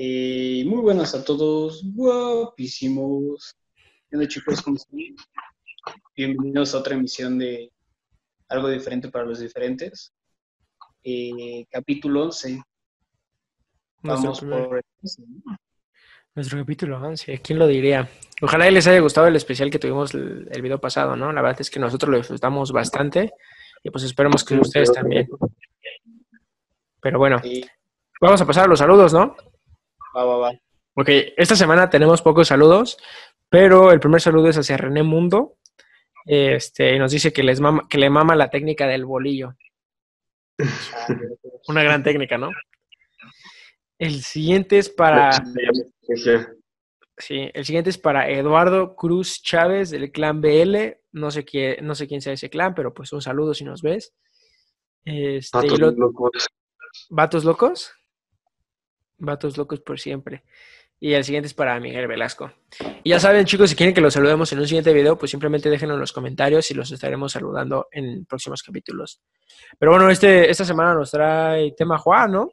Eh, muy buenas a todos, guapísimos. Hola chicos, ¿cómo están? Bienvenidos a otra emisión de Algo Diferente para los Diferentes. Eh, capítulo 11. Vamos Nuestro por... Nuestro capítulo 11, ¿quién lo diría? Ojalá y les haya gustado el especial que tuvimos el, el video pasado, ¿no? La verdad es que nosotros lo disfrutamos bastante y pues esperemos que ustedes también. Pero bueno, Sí, vamos a pasar a los saludos, ¿no? Va, va, va. Ok, esta semana tenemos pocos saludos, pero el primer saludo es hacia René Mundo. Este, y nos dice que, les mama, que le mama la técnica del bolillo. Una gran técnica, ¿no? El siguiente es para... Sí, el siguiente es para Eduardo Cruz Chávez del clan BL. No sé, qué, no sé quién sea ese clan, pero pues un saludo si nos ves. Este, lo- locos. ¿Vatos locos? Vatos locos por siempre. Y el siguiente es para Miguel Velasco. Y ya saben, chicos, si quieren que los saludemos en un siguiente video, pues simplemente déjenlo en los comentarios y los estaremos saludando en próximos capítulos. Pero bueno, este, esta semana nos trae tema Juan, ¿no?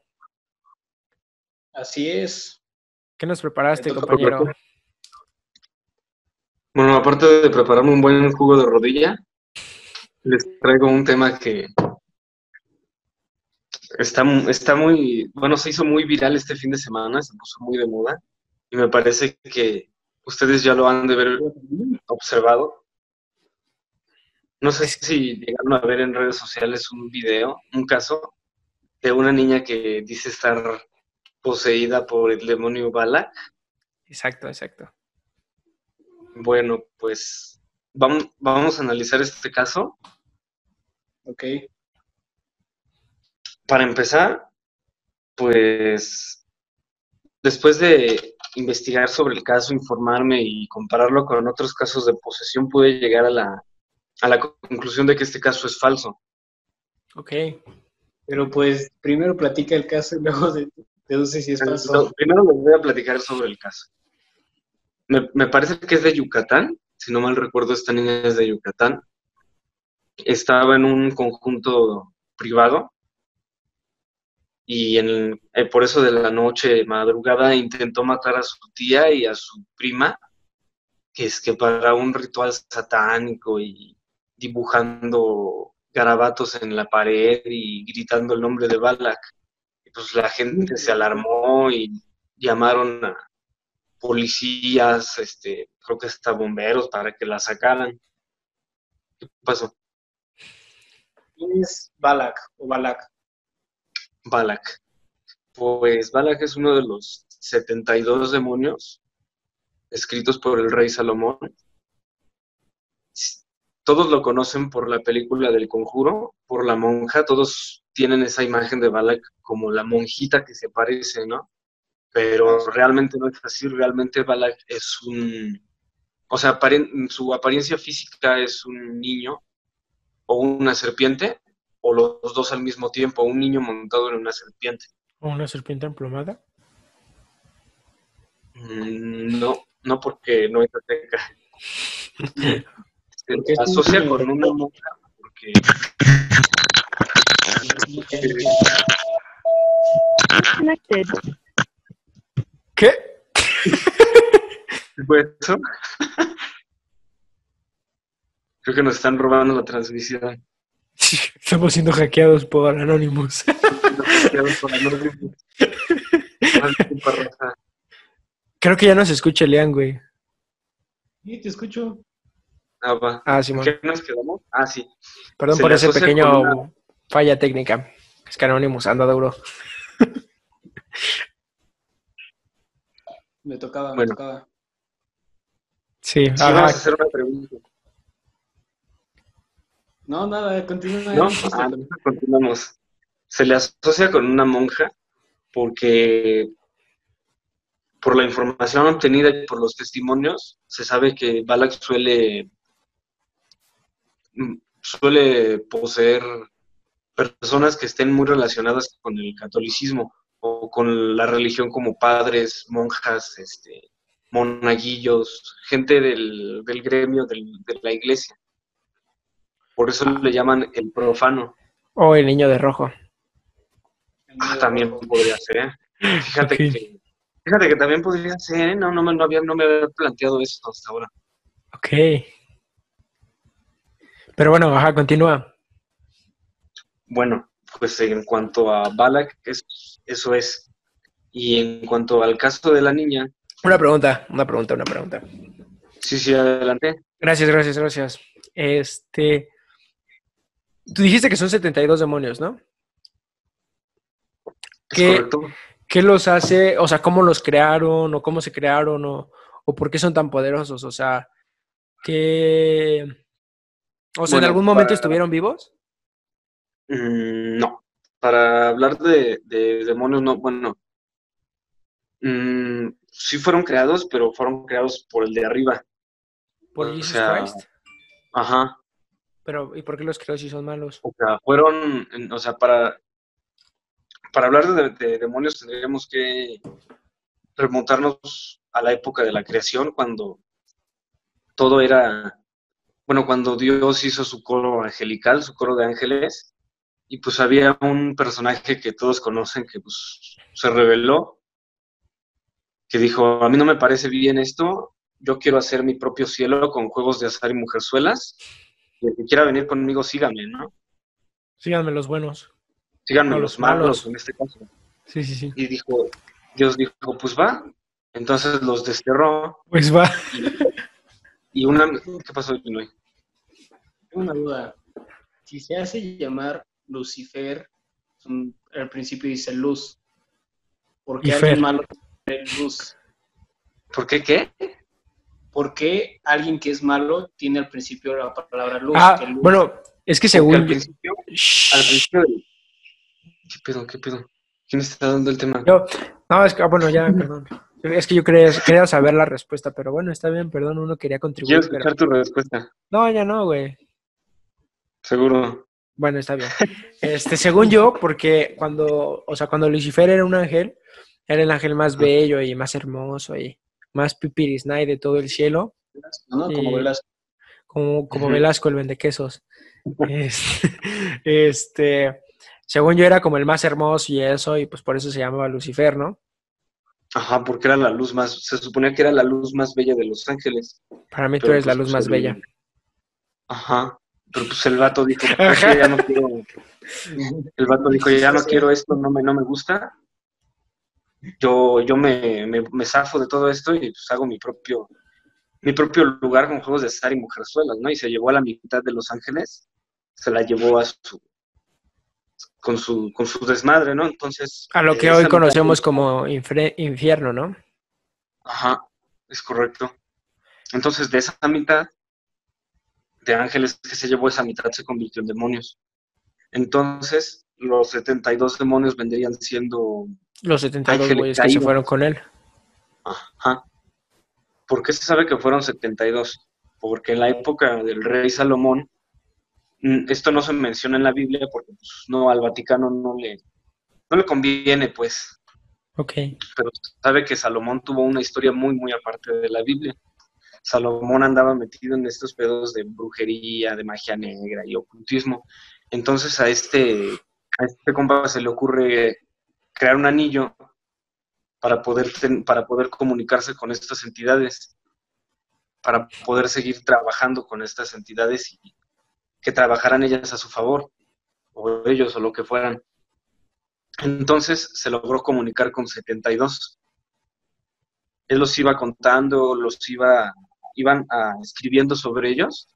Así es. ¿Qué nos preparaste, compañero? preparar. Bueno, aparte de prepararme un buen jugo de rodilla, les traigo un tema que está, mu- está muy, bueno, se hizo muy viral este fin de semana, se puso muy de moda y me parece que ustedes ya lo han de ver observado. No sé si llegaron a ver en redes sociales un video, un caso de una niña que dice estar poseída por el demonio Balak. Exacto, exacto. Bueno, pues vamos, vamos a analizar este caso. Ok. Para empezar, pues después de investigar sobre el caso, informarme y compararlo con otros casos de posesión, pude llegar a la, a la conclusión de que este caso es falso. Ok. Pero pues primero platica el caso y luego de- deduce si es falso. Primero les voy a platicar sobre el caso. Me, me parece que es de Yucatán, si no mal recuerdo, esta niña es de Yucatán. Estaba en un conjunto privado y en, eh, por eso de la noche, madrugada, intentó matar a su tía y a su prima, que es que para un ritual satánico y dibujando garabatos en la pared y gritando el nombre de Balak. Y pues la gente se alarmó y llamaron a policías, este, creo que hasta bomberos para que la sacaran. ¿Qué pasó? ¿Quién es Balak o Balak? Balak. Pues Balak es uno de los 72 demonios escritos por el rey Salomón. Todos lo conocen por la película del conjuro, por la monja, todos tienen esa imagen de Balak como la monjita que se parece, ¿no? Pero realmente no es así, realmente Balak es un, o sea, su apariencia física es un niño o una serpiente, o los dos al mismo tiempo, un niño montado en una serpiente. ¿O una serpiente emplumada? Mm, No, no porque no es azteca. Se asocia con una monja porque. ¿Qué? ¿qué fue eso? Creo que nos están robando la transmisión. Estamos siendo hackeados por Anonymous. Disculpa, Rafa. Creo que ya no se escucha Lean, güey. Sí, te escucho. Ah, va. Ah, Simón. ¿Qué nos quedamos? Ah, sí. Perdón Se por ese pequeño una- falla técnica. Es que Anonymous anda duro. Me tocaba, me Bueno. tocaba. Sí, Sí, vamos a hacer una pregunta. No, nada, continúa. ¿No? Ah, no, continuamos. Se le asocia con una monja porque por la información obtenida y por los testimonios se sabe que Balak suele mm, suele poseer personas que estén muy relacionadas con el catolicismo o con la religión como padres, monjas, este, monaguillos, gente del, del gremio del- de la iglesia. Por eso le llaman el profano. O el niño de rojo. Ah, también podría ser. Fíjate Ok. que Fíjate que también podría ser, ¿eh? no, no, me, no, había, no me había planteado eso hasta ahora. Ok. Pero bueno, ajá, continúa. Bueno, pues en cuanto a Balak, es- eso es. Y en cuanto al caso de la niña, Una pregunta, una pregunta, una pregunta. sí, sí, adelante. Gracias, gracias, gracias. Este. Tú dijiste que son 72 demonios, ¿no? ¿Qué? correcto. ¿Qué los hace? O sea, ¿cómo los crearon? ¿O cómo se crearon? ¿O, o por qué son tan poderosos? O sea, ¿qué. O sea, ¿en algún momento para- estuvieron vivos? Mm, no, para hablar de, de demonios, no, bueno, mm, sí fueron creados, pero fueron creados por el de arriba. Por O Jesus sea, Christ. Ajá, Pero, ¿y por qué los creó si son malos? o sea, fueron, o sea, para, para hablar de, de demonios tendríamos que remontarnos a la época de la creación, cuando todo era, bueno, cuando Dios hizo su coro angelical, su coro de ángeles, y pues había un personaje que todos conocen que pues se reveló, que dijo, a mí no me parece bien esto, yo quiero hacer mi propio cielo con juegos de azar y mujerzuelas, el que quiera venir conmigo, síganme, ¿no? Síganme los buenos. Síganme No, los los malos, malos. en este caso. Sí, sí, sí. Y dijo, Dios dijo, pues va. Entonces los desterró Pues va. y una... ¿Qué pasó? Tengo una duda. Si se hace llamar Lucifer, un- al principio dice luz. ¿Por qué alguien malo tiene luz? ¿Por qué qué? ¿Por qué alguien que es malo tiene al principio la palabra luz? Ah, luz- bueno, es que según. al principio, al principio ¿Qué pedo, qué pedo? ¿Quién está dando el tema? Yo, no, es que, ah, bueno, ya, perdón. Es que yo quería, quería saber la respuesta, pero bueno, está bien, perdón, uno quería Quiero contribuir, pero... escuchar tu respuesta, No, ya no, güey. seguro. Bueno, está bien. Este, según yo, porque cuando, o sea, cuando Lucifer era un ángel, era el ángel más bello y más hermoso y más pipirisnay de todo el cielo, ¿no? Como Velasco. como, como. Velasco, el vendequesos. Este, este, según yo era como el más hermoso y eso, y pues por eso se llamaba Lucifer, ¿no? Ajá, porque era la luz más, se suponía que era la luz más bella de los ángeles. Para mí tú eres la pues, luz más el- bella. Ajá, pero pues el vato dijo, "¿Sabes Ajá. qué? ya no quiero, el vato dijo, ya no quiero esto, no me, no me gusta. Yo, yo me, me, me zafo de todo esto y pues hago mi propio, mi propio lugar con juegos de azar y mujerzuelas, ¿no? Y se llevó a la mitad de Los Ángeles, se la llevó a su, con su, con su desmadre, ¿no? Entonces. A lo que hoy conocemos como infre- infierno, ¿no? Ajá, es correcto. Entonces, de esa mitad de ángeles que se llevó, esa mitad se convirtió en demonios. Entonces, los 72 demonios vendrían siendo. Los 72 Ángeles güeyes que se fueron con él. Ajá. ¿Por qué se sabe que fueron 72? Porque en la época del rey Salomón, mm, esto no se menciona en la Biblia porque pues, no al Vaticano no le, no le conviene, pues. Ok. pero sabe que Salomón tuvo una historia muy, muy aparte de la Biblia. Salomón andaba metido en estos pedos de brujería, de magia negra y ocultismo. Entonces a este, a este compa se le ocurre crear un anillo para poder, ten- para poder comunicarse con estas entidades, para poder seguir trabajando con estas entidades y que trabajaran ellas a su favor, o ellos, o lo que fueran. Entonces se logró comunicar con 72. Él los iba contando, los iba, iban ah, escribiendo sobre ellos.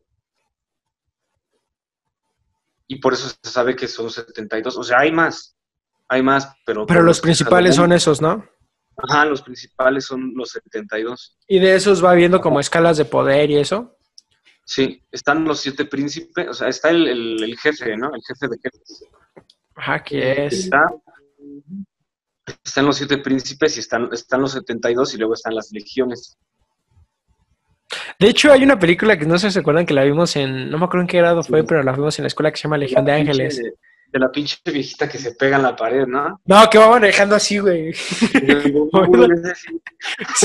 Y por eso se sabe que son 72. O sea, hay más, hay más, pero... Pero los principales son esos, ¿no? Ajá, los principales son los 72. Y de esos va viendo como escalas de poder y eso. Sí, están los siete príncipes, o sea, está el, el- el jefe, ¿no? El jefe de jefes. Ajá, que es. Está, están los siete príncipes y están, están los 72 y luego están las legiones. De hecho, hay una película que no sé si se acuerdan que la vimos en. No me acuerdo en qué grado fue, pero la vimos en la escuela que se llama Legión de Ángeles. De la pinche viejita que se pega en la pared, ¿no? No, que va manejando así, güey. ¿Sí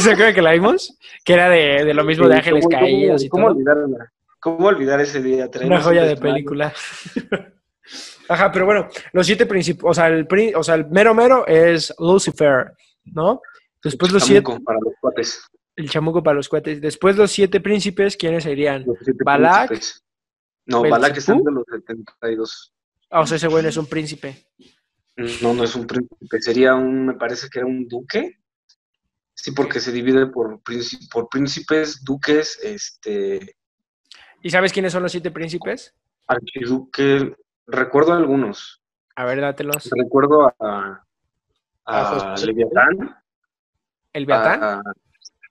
¿Se acuerdan que la vimos? Que era de, de lo mismo de Ángeles ¿Cómo- cómo- Caídos y ¿Cómo todo. olvidarla? ¿Cómo olvidar ese día? Una Traemos joya de película. Ajá, pero bueno, los siete principios, o sea, el, o sea, el mero mero es Lucifer, ¿no? Después los siete, Chamuco para los cuates. el chamuco para los cuates. Después los siete príncipes, ¿quiénes serían? Los siete Balak, príncipes. No, Balak es Belzebú. de los 72. Ah, o sea, ese güey no es un príncipe. No, no es un príncipe, sería un, me parece que era un duque. Sí, porque se divide por, príncipe- por príncipes, duques, este, ¿Y sabes quiénes son los siete príncipes? archiduque. Recuerdo algunos. A ver, dátelos. Recuerdo a, A a José. Leviatán. El Beatán, a-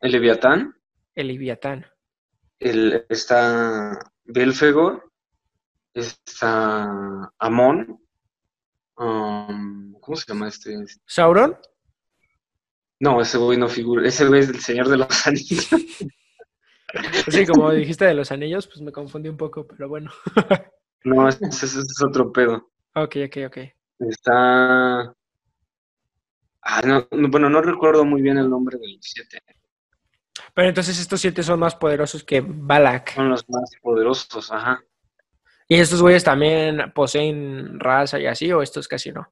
el Leviatán. el Ibiatán. El, está Belfegor. Está Amón. um, ¿Cómo se llama este? ¿Sauron? No, ese güey no figura. Ese güey es el Señor de los Anillos. Sí, como dijiste de los anillos, pues me confundí un poco, pero bueno. No, ese, ese es otro pedo. Ok, ok, ok. Está. Ah, no, no, bueno, no recuerdo muy bien el nombre de los siete. Pero entonces estos siete son más poderosos que Balak. Son los más poderosos, ajá. ¿Y estos güeyes también poseen raza y así, o estos casi no?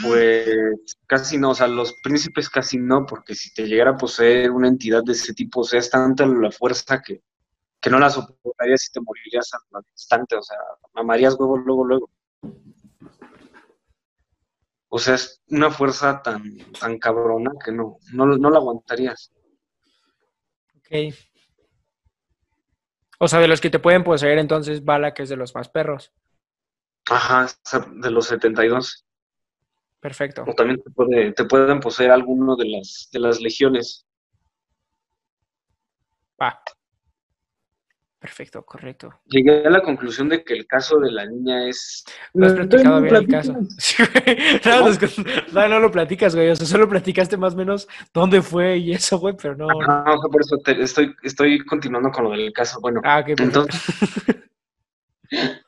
Pues casi no, o sea, los príncipes casi no, porque si te llegara a poseer una entidad de ese tipo, o sea, es tanta la fuerza que, que no la soportarías y te morirías al instante, o sea, mamarías huevo luego, luego. O sea, es una fuerza tan, tan cabrona que no, no, no la aguantarías. Ok. O sea, de los que te pueden poseer, entonces Balak es de los más perros. Ajá, de los 72. Perfecto. O también te, puede, te pueden poseer alguno de las, de las legiones. Va. Perfecto, correcto. Llegué a la conclusión de que el caso de la niña es... No has platicado bien el caso. Sí, güey. No, no, no, no lo platicas, güey. O sea, solo platicaste más o menos dónde fue y eso, güey, pero no. Ajá, o sea, por eso te- estoy, estoy continuando con lo del caso. Bueno, Ah, entonces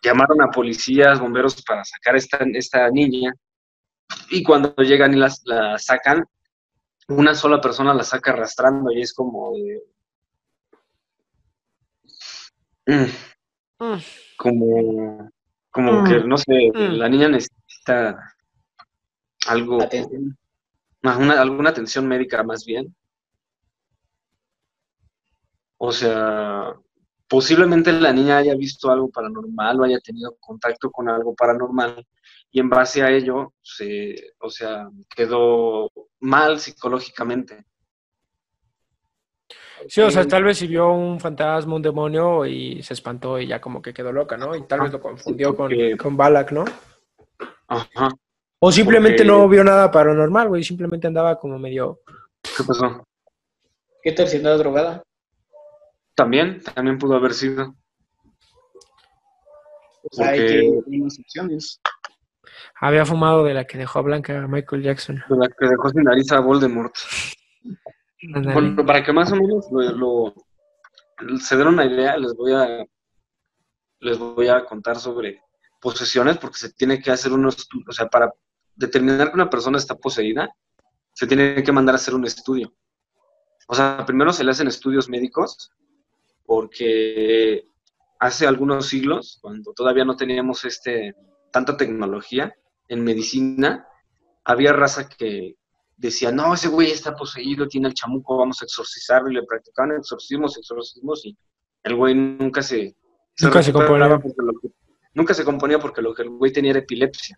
llamaron a policías, bomberos para sacar esta, esta niña y cuando llegan y las, la sacan, una sola persona la saca arrastrando y es como... de- Mm, Mm. como como Mm. que, no sé, Mm. la niña necesita algo, Atención. Una- alguna atención médica más bien. O sea, posiblemente la niña haya visto algo paranormal o haya tenido contacto con algo paranormal y en base a ello, se, o sea, quedó mal psicológicamente. Sí, o sea, tal vez si vio un fantasma, un demonio y se espantó y ya como que quedó loca, ¿no? Y tal vez lo confundió con, porque- con Balak, ¿no? Ajá. O simplemente Porque- no vio nada paranormal, güey. Simplemente andaba como medio. ¿Qué pasó? ¿Qué tal si andaba drogada? También, también pudo haber sido. Sea, hay que unas opciones. Había fumado de la que dejó a Blanca Michael Jackson. de La que dejó sin nariz a Voldemort. Para que más o menos lo, lo- se den una idea, les voy a les voy a contar sobre posesiones porque se tiene que hacer unos estu- o sea, para determinar que una persona está poseída, se tiene que mandar a hacer un estudio. O sea, primero se le hacen estudios médicos porque hace algunos siglos, cuando todavía no teníamos este tanta tecnología en medicina, había raza que decía, no, ese güey está poseído, tiene el chamuco, vamos a exorcizarlo, y le practicaban exorcismos, exorcismos, y el güey nunca se... Nunca se componía. porque lo que- nunca se componía porque lo que el güey tenía era epilepsia.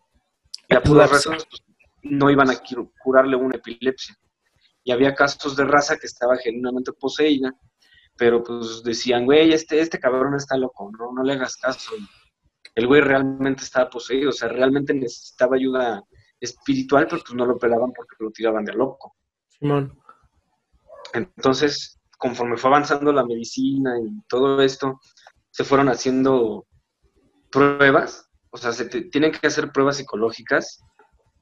Y a puras razas pues, no iban a cu- curarle una epilepsia. Y había casos de raza que estaba genuinamente poseída, pero pues decían, güey, este, este cabrón está loco, no, no le hagas caso. El güey realmente estaba poseído, o sea, realmente necesitaba ayuda espiritual, pero pues no lo pelaban porque lo tiraban de loco. Simón. Entonces, conforme fue avanzando la medicina y todo esto, se fueron haciendo pruebas, o sea, se te- tienen que hacer pruebas psicológicas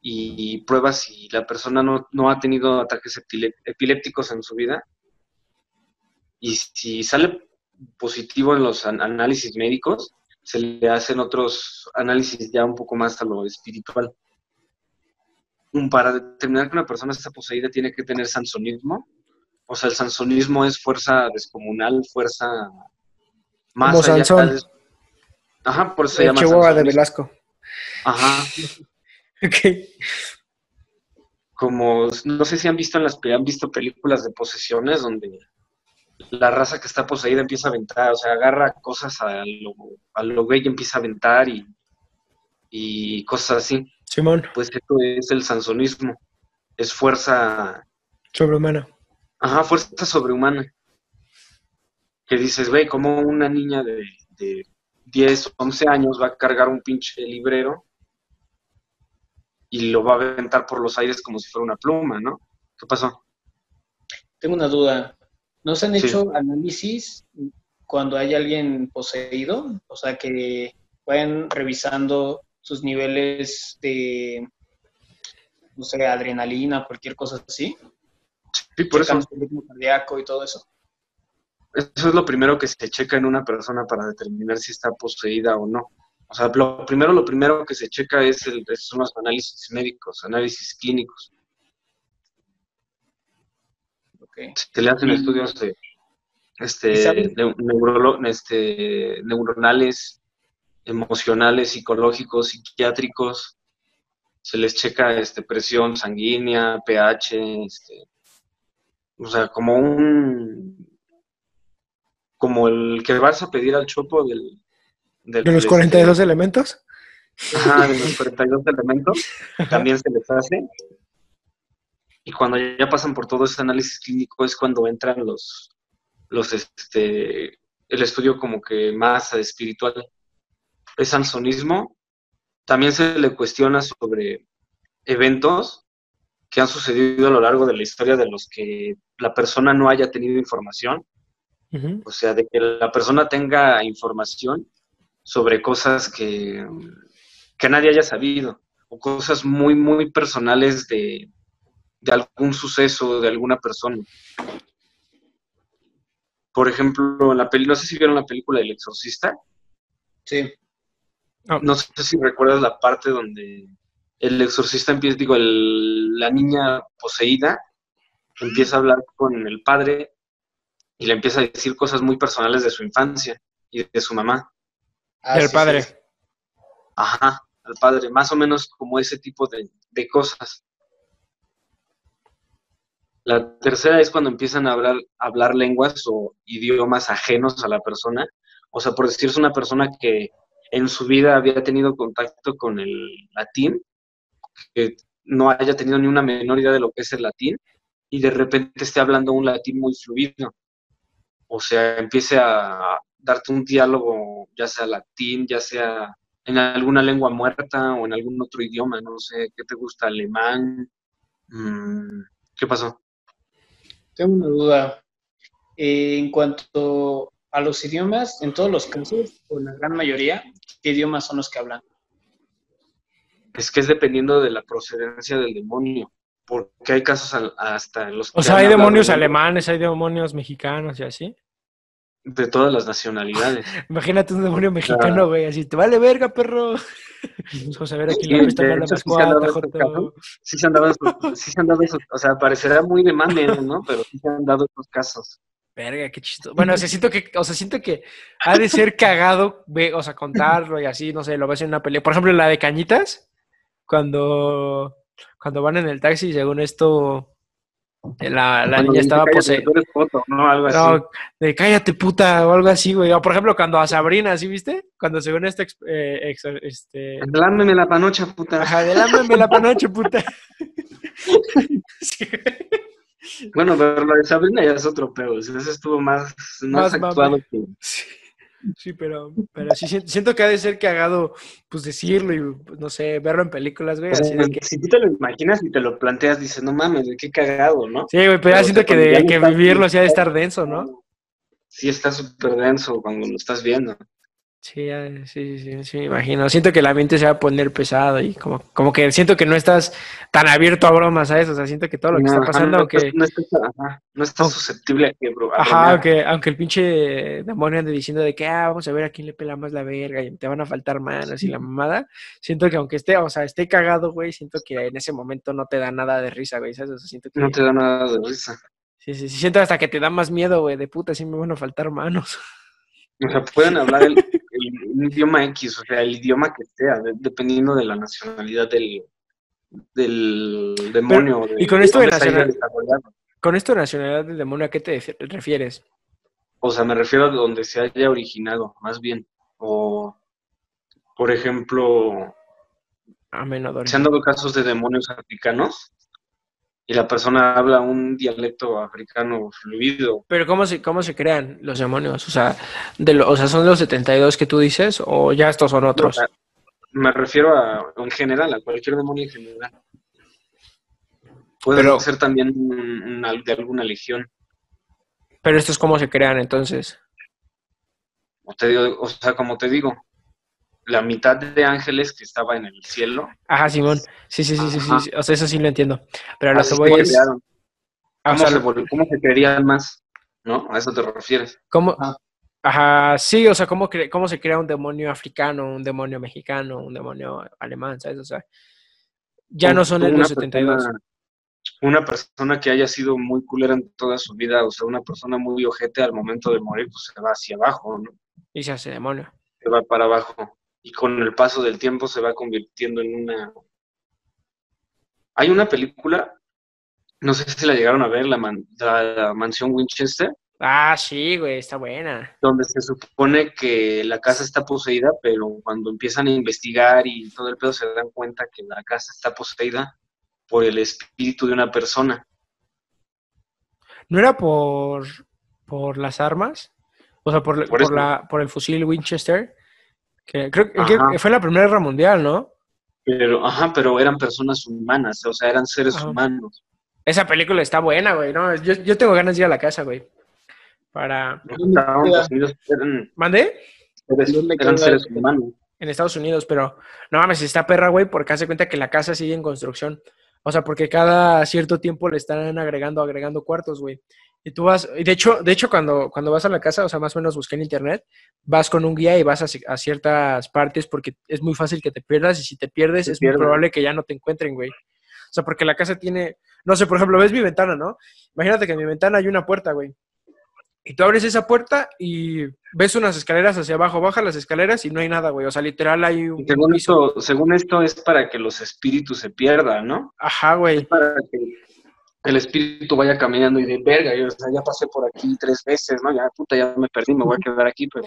y, pruebas si la persona no, no ha tenido ataques epilépticos en su vida. Y si sale positivo en los an- análisis médicos, se le hacen otros análisis ya un poco más a lo espiritual. Para determinar que una persona está poseída tiene que tener sansonismo, o sea, el sansonismo es fuerza descomunal, fuerza más Como allá Sansón. Ajá, por eso se De llama Chihuahua de. Velasco. Ajá, Ok. como, no sé si han visto en las han visto películas de posesiones donde la raza que está poseída empieza a aventar, o sea, agarra cosas a lo, a lo güey y empieza a aventar y, y cosas así. Simón, Pues esto es el sansonismo. Es fuerza, sobrehumano. ajá, fuerza sobrehumana. Que dices, güey, como una niña de, de 10, 11 años va a cargar un pinche librero y lo va a aventar por los aires como si fuera una pluma, ¿no? ¿Qué pasó? Tengo una duda. ¿No se han Sí. hecho análisis cuando hay alguien poseído? O sea, que vayan revisando sus niveles de, no sé, adrenalina, cualquier cosa así. Sí, por eso. Su ritmo cardíaco y todo eso. Eso es lo primero que se checa en una persona para determinar si está poseída o no. O sea, lo primero, lo primero que se checa es el, son los análisis médicos, análisis clínicos. Ok. Se le hacen estudios de, ¿Y este, neurolo- este, neuronales, emocionales, psicológicos, psiquiátricos. Se les checa este, presión sanguínea, pH, este, o sea, como un como el que vas a pedir al chopo del, del- De los este, 42 elementos. Ajá, de los 42 elementos, también se les hace. Y cuando ya pasan por todo ese análisis clínico es cuando entran los, los este, el estudio como que más espiritual. Es sansonismo. También se le cuestiona sobre eventos que han sucedido a lo largo de la historia de los que la persona no haya tenido información. O sea, de que la persona tenga información sobre cosas que, que nadie haya sabido, o cosas muy, muy personales de, de algún suceso, de alguna persona. Por ejemplo, en la peli, no sé si vieron la película El Exorcista, Sí. No sé si recuerdas la parte donde el exorcista empieza, digo, el- la niña poseída empieza a hablar con el padre y le empieza a decir cosas muy personales de su infancia y de su mamá. Ah, sí, padre. sí. Ajá, al padre, más o menos como ese tipo de, de cosas. La tercera es cuando empiezan a hablar, a hablar lenguas o idiomas ajenos a la persona. O sea, por decirse una persona que en su vida había tenido contacto con el latín, que no haya tenido ni una menor idea de lo que es el latín, y de repente esté hablando un latín muy fluido. O sea, empiece a darte un diálogo, ya sea latín, ya sea en alguna lengua muerta o en algún otro idioma, no sé, ¿qué te gusta? Alemán. Mm, ¿Qué pasó? Tengo una duda. En cuanto a los idiomas, en todos los casos, o en la gran mayoría, ¿qué idiomas son los que hablan? Es que es dependiendo de la procedencia del demonio, porque hay casos al- hasta en los O que sea, hay demonios alemanes, hay demonios mexicanos y así. de todas las nacionalidades. Imagínate un demonio mexicano, güey, así, te vale verga, perro. Vamos a ver aquí Sí, la más sí se han dado esos, sí se han dado esos, o sea, parecerá muy de mame, ¿no? Pero sí se han dado estos casos. Verga, qué chistoso. Bueno, o sea, siento que, o sea, siento que ha de ser cagado, ve, o sea, contarlo y así, no sé, lo ves en una pelea. Por ejemplo, la de Cañitas, cuando, cuando van en el taxi, según esto, la, la Cuando niña estaba "Cállate, poseída. tú eres foto", ¿no? Algo así. No, de cállate puta o algo así, güey. O por ejemplo, cuando a Sabrina, ¿sí viste? Cuando según este, eh, ex- este... Lámeme la panocha, puta. Ajá, la panoche, puta. Sí, Bueno, pero lo de Sabrina ya es otro pedo. o sea, Ese estuvo más, más, actuado que. sí, sí, pero, pero sí siento, que ha de ser cagado, pues decirlo y, no sé, verlo en películas, güey, así de que... Si tú te lo imaginas y te lo planteas, dices, no mames, qué cagado, ¿no? Sí, güey, pero ya siento que, de, que vivirlo sí ha de estar denso, ¿no? Sí, está súper denso cuando lo estás viendo. Sí, sí, sí, sí, me imagino. Siento que el ambiente se va a poner pesado y como, como que siento que no estás tan abierto a bromas, ¿sabes? O sea, siento que todo lo que está pasando, no, aunque... no estás, no Aunque- susceptible a que, bro. a Ajá, aunque, aunque el pinche demonio ande diciendo de que, ah, vamos a ver a quién le pela más la verga y te van a faltar manos y la mamada, siento que aunque esté, o sea, esté cagado, güey, siento que en ese momento no te da nada de risa, güey, ¿sabes? O sea, siento que, No te da nada de risa. sí, sí, sí, siento hasta que te da más miedo, güey, de puta, sí me van a faltar manos. O sea, pueden hablar el- un idioma X, o sea, el idioma que sea, de- dependiendo de la nacionalidad del, del demonio. y con esto de dónde se haya nacional- desarrollado. Con esto de nacionalidad del demonio, ¿a qué te refieres? O sea, me refiero a donde se haya originado, más bien. O, por ejemplo, Amenador. se han dado casos de demonios africanos y la persona habla un dialecto africano fluido. Pero ¿cómo se, cómo se crean los demonios? O sea, de lo- o sea, ¿son los 72 que tú dices o ya estos son otros? No, Me refiero a, en general, a cualquier demonio en general. Puede Pero- ser también una- de alguna legión. Pero estos cómo se crean entonces. O, te digo- o sea, como te digo, la mitad de ángeles que estaba en el cielo, Ajá, Simón. Sí, sí, sí, sí, sí. O sea, eso sí lo entiendo. Pero a lo que voy es... ah, o ¿Cómo, sea, se, vol- cómo se creerían más? ¿No? ¿A eso te refieres? ¿cómo- Ajá. Ajá, sí, o sea, ¿cómo, cre- ¿cómo se crea un demonio africano, un demonio mexicano, un demonio alemán, ¿sabes? O sea, ya no son Una los 72. persona- una persona que haya sido muy culera en toda su vida, o sea, una persona muy ojete al momento de morir, pues se va hacia abajo, ¿no? Y se hace demonio. Se va para abajo. Y con el paso del tiempo se va convirtiendo en una... Hay una película, no sé si la llegaron a ver, la, man- la mansión Winchester, Ah, sí, güey, está buena. donde se supone que la casa está poseída, pero cuando empiezan a investigar y todo el pedo se dan cuenta que la casa está poseída por el espíritu de una persona. ¿No era por, por las armas? O sea, por, Por la, por el fusil Winchester. Que creo que fue la Primera Guerra Mundial, ¿no? Pero, ajá, pero eran personas humanas, o sea, eran seres Ajá. humanos. Esa película está buena, güey. No, yo, yo tengo ganas de ir a la casa, güey. Para. Poseídos, eran, ¿Mandé? seres, seres humanos. En Estados Unidos, pero no mames, está perra, güey, porque hace cuenta que la casa sigue en construcción. O sea, porque cada cierto tiempo le están agregando, agregando cuartos, güey. Y tú vas, y de hecho, de hecho, cuando, cuando vas a la casa, o sea, más o menos busqué en internet, vas con un guía y vas a, a ciertas partes porque es muy fácil que te pierdas y si te pierdes Te es muy probable que ya no te encuentren, güey. O sea, porque la casa tiene, no sé, por ejemplo, ves mi ventana, ¿no? Imagínate que en mi ventana hay una puerta, güey. Y tú abres esa puerta y ves unas escaleras hacia abajo, bajas las escaleras y no hay nada, güey. O sea, literal hay un según piso. esto, según esto es para que los espíritus se pierdan, ¿no? Ajá, güey. Para que el espíritu vaya caminando y de verga, yo, o sea, ya pasé por aquí tres veces, ¿no? Ya, puta, ya me perdí, me voy a quedar aquí, pero...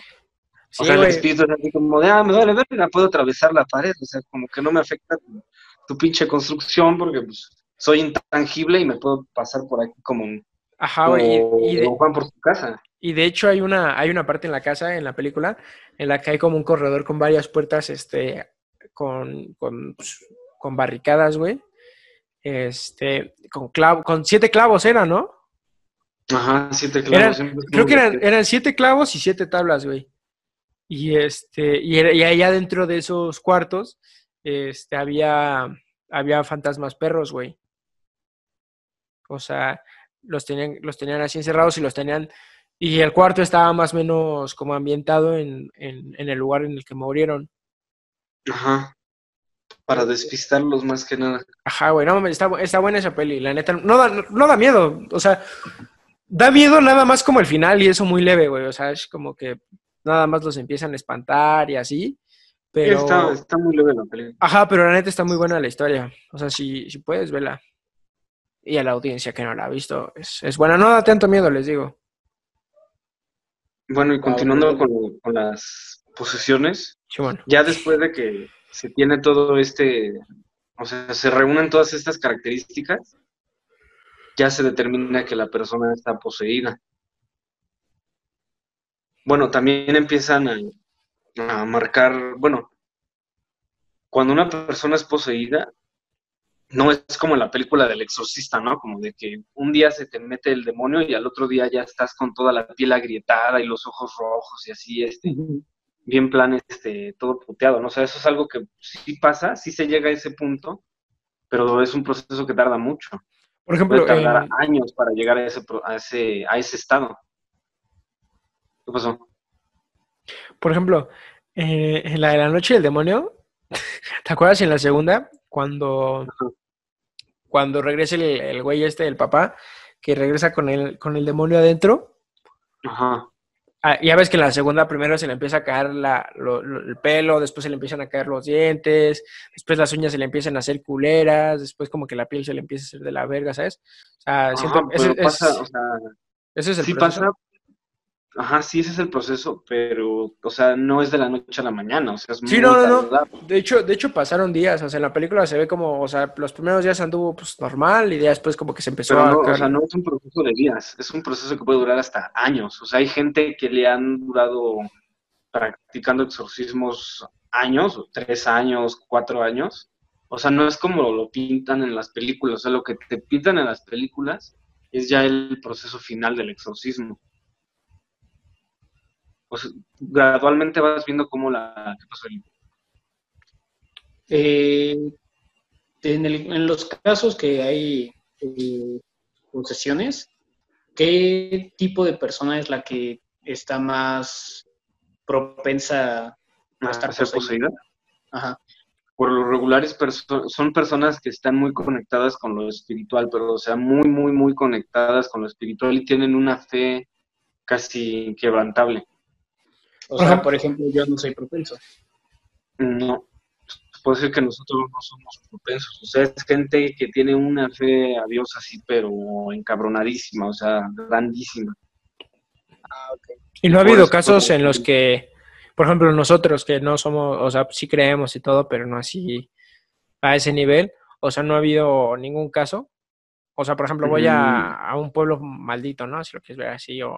Sí, o sea, el espíritu es así como de, ah, me vale verga, puedo atravesar la pared, o sea, como que no me afecta tu, tu pinche construcción porque, pues, soy intangible y me puedo pasar por aquí como un... Ajá, güey. como Y, y de, Juan por su casa. y de hecho hay una, hay una parte en la casa, en la película, en la que hay como un corredor con varias puertas, este, con, con, pues, con barricadas, güey. Este, con clavo, con siete clavos era, ¿no? Ajá, siete clavos. Creo que eran, eran siete clavos y siete tablas, güey. Y este, y, era- y allá dentro de esos cuartos, este, había, había fantasmas perros, güey. O sea, los tenían, los tenían así encerrados y los tenían. Y el cuarto estaba más o menos como ambientado en, en, en el lugar en el que murieron. Ajá. Para despistarlos más que nada. Ajá, güey, no mames, está, está buena esa peli, la neta, no da, no da miedo, o sea, da miedo nada más como el final y eso muy leve, güey, o sea, es como que nada más los empiezan a espantar y así, pero, Está, está muy leve la película. ajá, pero la neta está muy buena la historia, o sea, si, si puedes, verla. Y a la audiencia que no la ha visto, es, es buena, no da tanto miedo, les digo. Bueno, y continuando bueno. con, con las posesiones, Sí, bueno. ya después de que se tiene todo este, o sea, se reúnen todas estas características, ya se determina que la persona está poseída. Bueno, también empiezan a, a marcar, bueno, cuando una persona es poseída, no es como la película del exorcista, ¿no? Como de que un día se te mete el demonio y al otro día ya estás con toda la piel agrietada y los ojos rojos y así, este, bien plan, este, todo puteado, ¿no? O sea, eso es algo que sí pasa, sí se llega a ese punto, pero es un proceso que tarda mucho. Por ejemplo, Puede tardar años para llegar a ese, a ese, a ese estado. ¿Qué pasó? por ejemplo, eh, en la de la noche del demonio, ¿te acuerdas en la segunda? Cuando, cuando regresa el, el güey este, el papá, que regresa con el, con el demonio adentro. Ajá. Ah, ya ves que en la segunda primero se le empieza a caer la, lo- lo- el pelo, después se le empiezan a caer los dientes, después las uñas se le empiezan a hacer culeras, después como que la piel se le empieza a hacer de la verga, ¿sabes? O sea, Ajá, siento, ese, pasa, es- o sea, ese es el sí proceso. pasa. Ajá, sí, ese es el proceso, pero, o sea, no es de la noche a la mañana, o sea, es Sí, muy no, no, no. De hecho, de hecho pasaron días, o sea, en la película se ve como, o sea, los primeros días anduvo pues normal y ya después como que se empezó Pero a no, o sea, no es un proceso de días, es un proceso que puede durar hasta años. O sea, hay gente que le han durado practicando exorcismos años, tres años, cuatro años. O sea, no es como lo pintan en las películas. O sea, lo que te pintan en las películas es ya el proceso final del exorcismo. Sea, gradualmente vas viendo cómo la... ¿Qué pasó? Eh, en, el- en los casos que hay eh, posesiones, ¿qué tipo de persona es la que está más propensa a ¿A estar ser poseída? Ajá. por lo regular perso- son personas que están muy conectadas con lo espiritual, pero o sea, muy, muy, muy conectadas con lo espiritual y tienen una fe casi inquebrantable. O Ajá. sea, por ejemplo, yo no soy propenso. No, puedo decir que nosotros no somos propensos, o sea, es gente que tiene una fe a Dios así, pero encabronadísima, o sea, grandísima. Y no ha Por habido eso- casos en los que, por ejemplo, nosotros que no somos, o sea, sí creemos y todo, pero no así a ese nivel, o sea, no ha habido ningún caso. O sea, por ejemplo, voy a, a un pueblo maldito, ¿no? Si lo quieres ver así, o,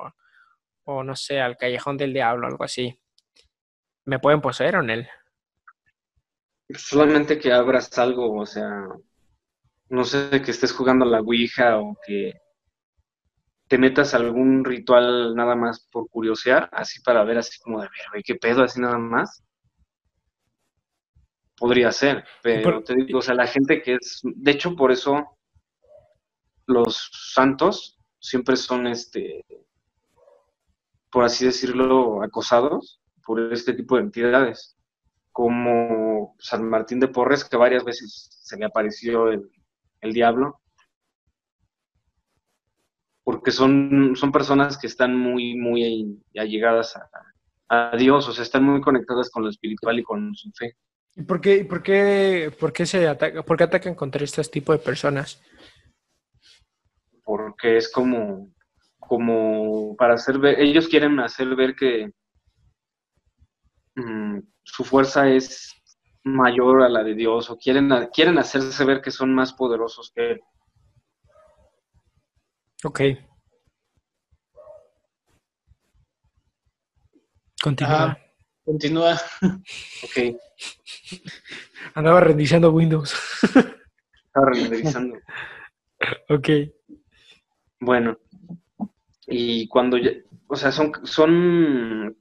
o no sé, al callejón del diablo, algo así. ¿Me pueden poseer o en él? Solamente que abras algo, o sea, no sé, que estés jugando a la Ouija o que te metas a algún ritual nada más por curiosear, así para ver así como de ver, güey, qué pedo, así nada más. Podría ser, pero te digo, o sea, la gente que es, de hecho, por eso los santos siempre son, este, por así decirlo, acosados por este tipo de entidades como San Martín de Porres, que varias veces se le apareció el, el diablo, porque son, son personas que están muy, muy allegadas a, a Dios, o sea, están muy conectadas con lo espiritual y con su fe. ¿Y por qué, por qué, por qué se ataca, por qué atacan contra este tipo de personas? porque es como, como para hacer ver, ellos quieren hacer ver que mm, su fuerza es mayor a la de Dios, o quieren, quieren hacerse ver que son más poderosos que Él. Ok. Continúa. Continúa. Ok, Andaba reiniciando Windows. estaba renderizando. ok. Bueno, y cuando ya, o sea, son, son,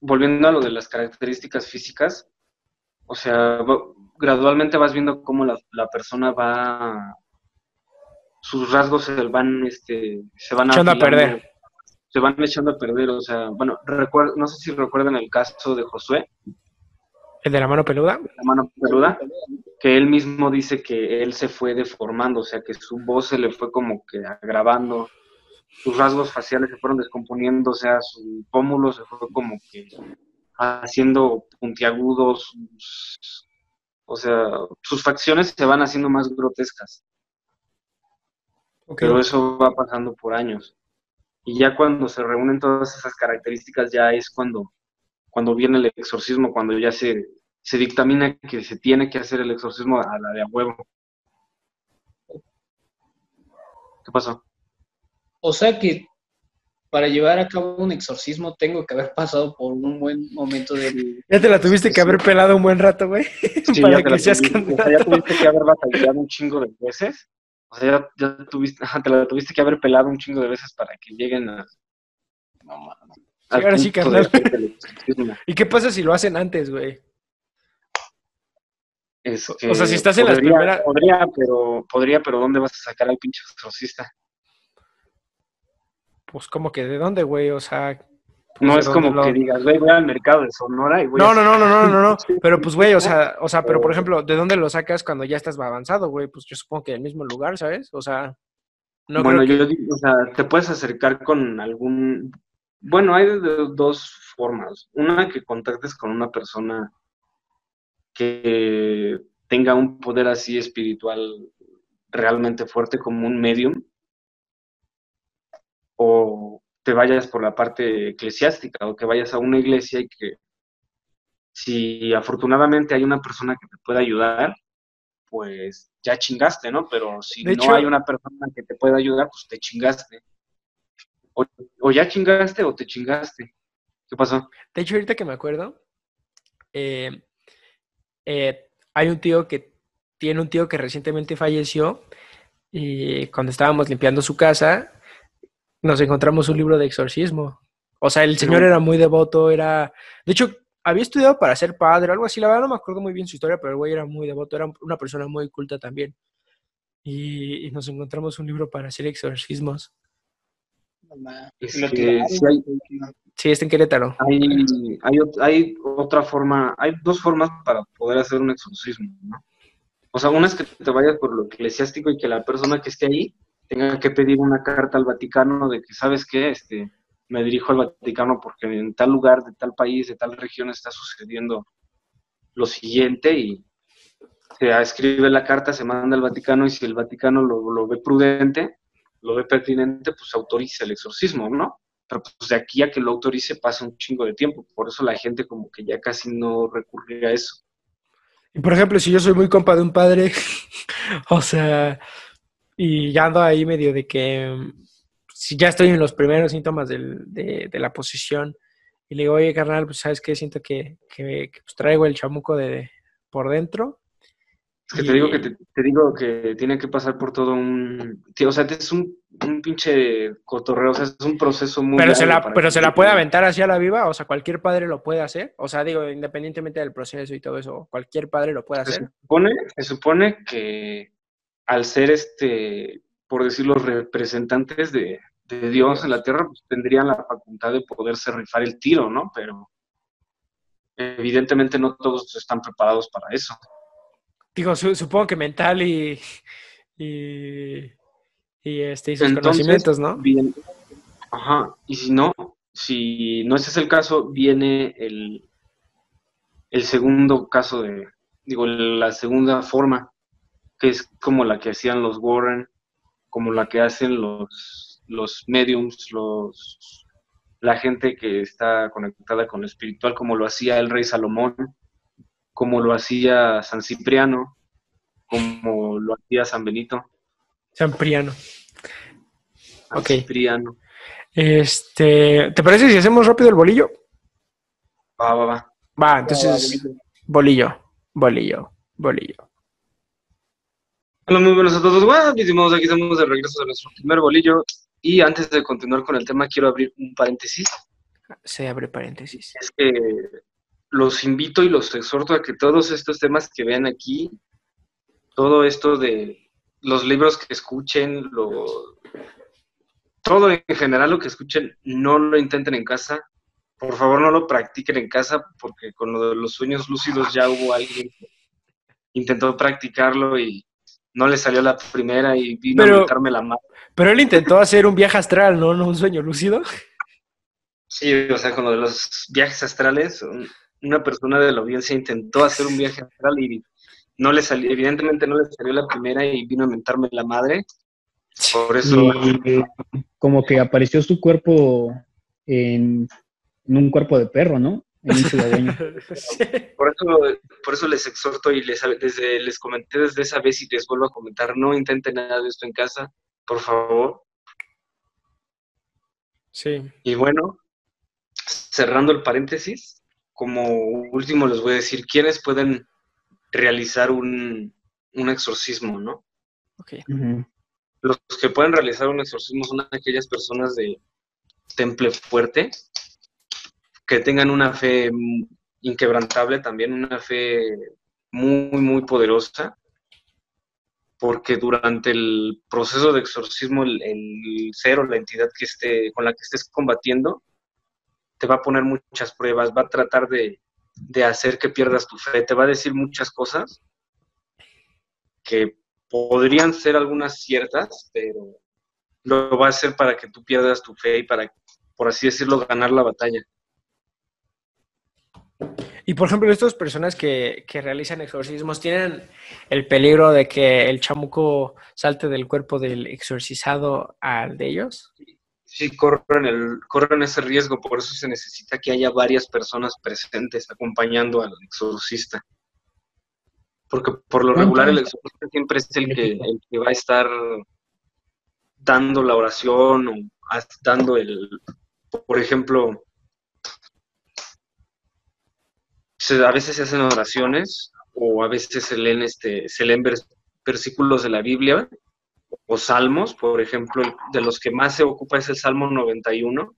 volviendo a lo de las características físicas, o sea, va- gradualmente vas viendo cómo la, la persona va, sus rasgos se van, este, se van Echando a perder. Se van echando a perder, o sea, bueno, recuerdo, no sé si recuerdan el caso de Josué, ¿El de la mano peluda? la mano peluda, que él mismo dice que él se fue deformando, o sea, que su voz se le fue como que agravando, sus rasgos faciales se fueron descomponiendo, o sea, su pómulo se fue como que haciendo puntiagudos, o sea, sus facciones se van haciendo más grotescas, pero eso va pasando por años. Y ya cuando se reúnen todas esas características, ya es cuando, cuando viene el exorcismo, cuando ya se, se dictamina que se tiene que hacer el exorcismo a la de a huevo. ¿Qué pasó? O sea que para llevar a cabo un exorcismo tengo que haber pasado por un buen momento del... Ya te la tuviste que haber pelado un buen rato, güey. Sí, para ya te que la seas tuviste, o sea, ya candidato. tuviste que haber batallado un chingo de veces. O sea, ya, ya tuviste, ajá, te la tuviste que haber pelado un chingo de veces para que lleguen a, No, mames. al ahora sí, de carnal. ¿Y qué pasa si lo hacen antes, güey? Es O sea, si estás en las primeras- Podría, pero, podría, pero ¿dónde vas a sacar al pinche exorcista? Pues como que de dónde, güey, o sea... pues, No ¿de es como lo- que digas, güey, voy al mercado de Sonora y voy No, a... no, no, no, no, no, no. Pero pues, güey, o sea, o sea, pero por ejemplo, ¿de dónde lo sacas cuando ya estás avanzado, güey? Pues yo supongo que del mismo lugar, ¿sabes? O sea, no bueno, creo que... yo digo, o sea, te puedes acercar con algún, bueno, hay de dos formas. Una que contactes con una persona que tenga un poder así espiritual realmente fuerte como un medium, o te vayas por la parte eclesiástica, o que vayas a una iglesia y que si afortunadamente hay una persona que te pueda ayudar, pues ya chingaste, ¿no? Pero si De no hecho- hay una persona que te pueda ayudar, pues te chingaste. O, o ya chingaste o te chingaste. ¿Qué pasó? De hecho, ahorita que me acuerdo, eh, eh, hay un tío que tiene un tío que recientemente falleció y cuando estábamos limpiando su casa nos encontramos un libro de exorcismo. O sea, el señor era muy devoto, era... De hecho, había estudiado para ser padre, algo así. La verdad no me acuerdo muy bien su historia, pero el güey era muy devoto, era una persona muy culta también. Y, y nos encontramos un libro para hacer exorcismos. Mamá. Es Lo que sí hay- no. Sí, está en Querétaro. Hay, hay otra forma, hay dos formas para poder hacer un exorcismo, ¿no? O sea, una es que te vayas por lo eclesiástico y que la persona que esté ahí tenga que pedir una carta al Vaticano de que, ¿sabes qué? Este, me dirijo al Vaticano porque en tal lugar, de tal país, de tal región está sucediendo lo siguiente y se escribe la carta, se manda al Vaticano y si el Vaticano lo, lo ve prudente, lo ve pertinente, pues autoriza el exorcismo, ¿no? pero pues de aquí a que lo autorice pasa un chingo de tiempo, por eso la gente como que ya casi no recurre a eso. Y por ejemplo, si yo soy muy compa de un padre, o sea, y ya ando ahí medio de que si ya estoy en los primeros síntomas del- de, de la posesión y le digo, oye, carnal, pues sabes qué, siento que, que, que, pues, traigo el chamuco de por dentro. Es que te digo que te, te digo que tiene que pasar por todo un, o sea, es un, un pinche cotorreo, o sea, es un proceso muy Pero se la, pero se la puede aventar hacia la viva, o sea, cualquier padre lo puede hacer. O sea, digo, independientemente del proceso y todo eso, cualquier padre lo puede Se hacer. supone, se supone que al ser este, por decir los representantes de, de Dios en la tierra, pues tendrían la facultad de poderse rifar el tiro, ¿no? Pero evidentemente no todos están preparados para eso. Digo, su- supongo que mental y, y, y, este, y sus Entonces, conocimientos, ¿no? Bien. Ajá, y si no, si no ese es el caso, viene el, el segundo caso de, digo, la segunda forma, que es como la que hacían los Warren, como la que hacen los, los mediums, los, la gente que está conectada con lo espiritual, como lo hacía el rey Salomón, como lo hacía San Cipriano, como lo hacía San Benito, San Priano. San Ok. Cipriano. Este, ¿te parece si hacemos rápido el bolillo? Va, va, va. Va, entonces, bolillo, bolillo, bolillo. Hola, muy buenos a todos. Guapísimos, aquí estamos de regreso a nuestro primer bolillo. Y antes de continuar con el tema, quiero abrir un paréntesis. Se abre paréntesis. Es que los invito y los exhorto a que todos estos temas que vean aquí, todo esto de los libros que escuchen, lo, todo en general lo que escuchen, no lo intenten en casa. Por favor, no lo practiquen en casa, porque con lo de los sueños lúcidos ya hubo alguien que intentó practicarlo y no le salió la primera y vino Pero- a meterme la mano. Pero él intentó hacer un viaje astral, ¿no? ¿No un sueño lúcido? Sí, o sea, con lo de los viajes astrales, un- una persona de la audiencia intentó hacer un viaje astral y no le salió, evidentemente no le salió la primera y vino a mentarme la madre. Por eso, Y como que apareció su cuerpo en, en un cuerpo de perro, ¿no? En un chihuahueño. Sí. por eso, por eso les exhorto y les, desde, les comenté desde esa vez y les vuelvo a comentar, no intenten nada de esto en casa, por favor. Sí. Y bueno, cerrando el paréntesis, como último les voy a decir quiénes pueden realizar un, un exorcismo, ¿no? Ok. Ujú. Los que pueden realizar un exorcismo son aquellas personas de temple fuerte, que tengan una fe inquebrantable también, una fe muy, muy poderosa, porque durante el proceso de exorcismo el, el ser o la entidad que esté, con la que estés combatiendo te va a poner muchas pruebas, va a tratar de, de hacer que pierdas tu fe, te va a decir muchas cosas que podrían ser algunas ciertas, pero lo va a hacer para que tú pierdas tu fe y para por así decirlo, ganar la batalla. Y por ejemplo, estas personas que, que realizan exorcismos tienen el peligro de que el chamuco salte del cuerpo del exorcizado al de ellos. Sí, corren, el, corren ese riesgo, por eso se necesita que haya varias personas presentes acompañando al exorcista. Porque por lo regular el exorcista siempre es el que, el que va a estar dando la oración o dando el, por ejemplo, a veces se hacen oraciones o a veces se leen, este, se leen vers- versículos de la Biblia o salmos, por ejemplo, de los que más se ocupa es el Salmo 91.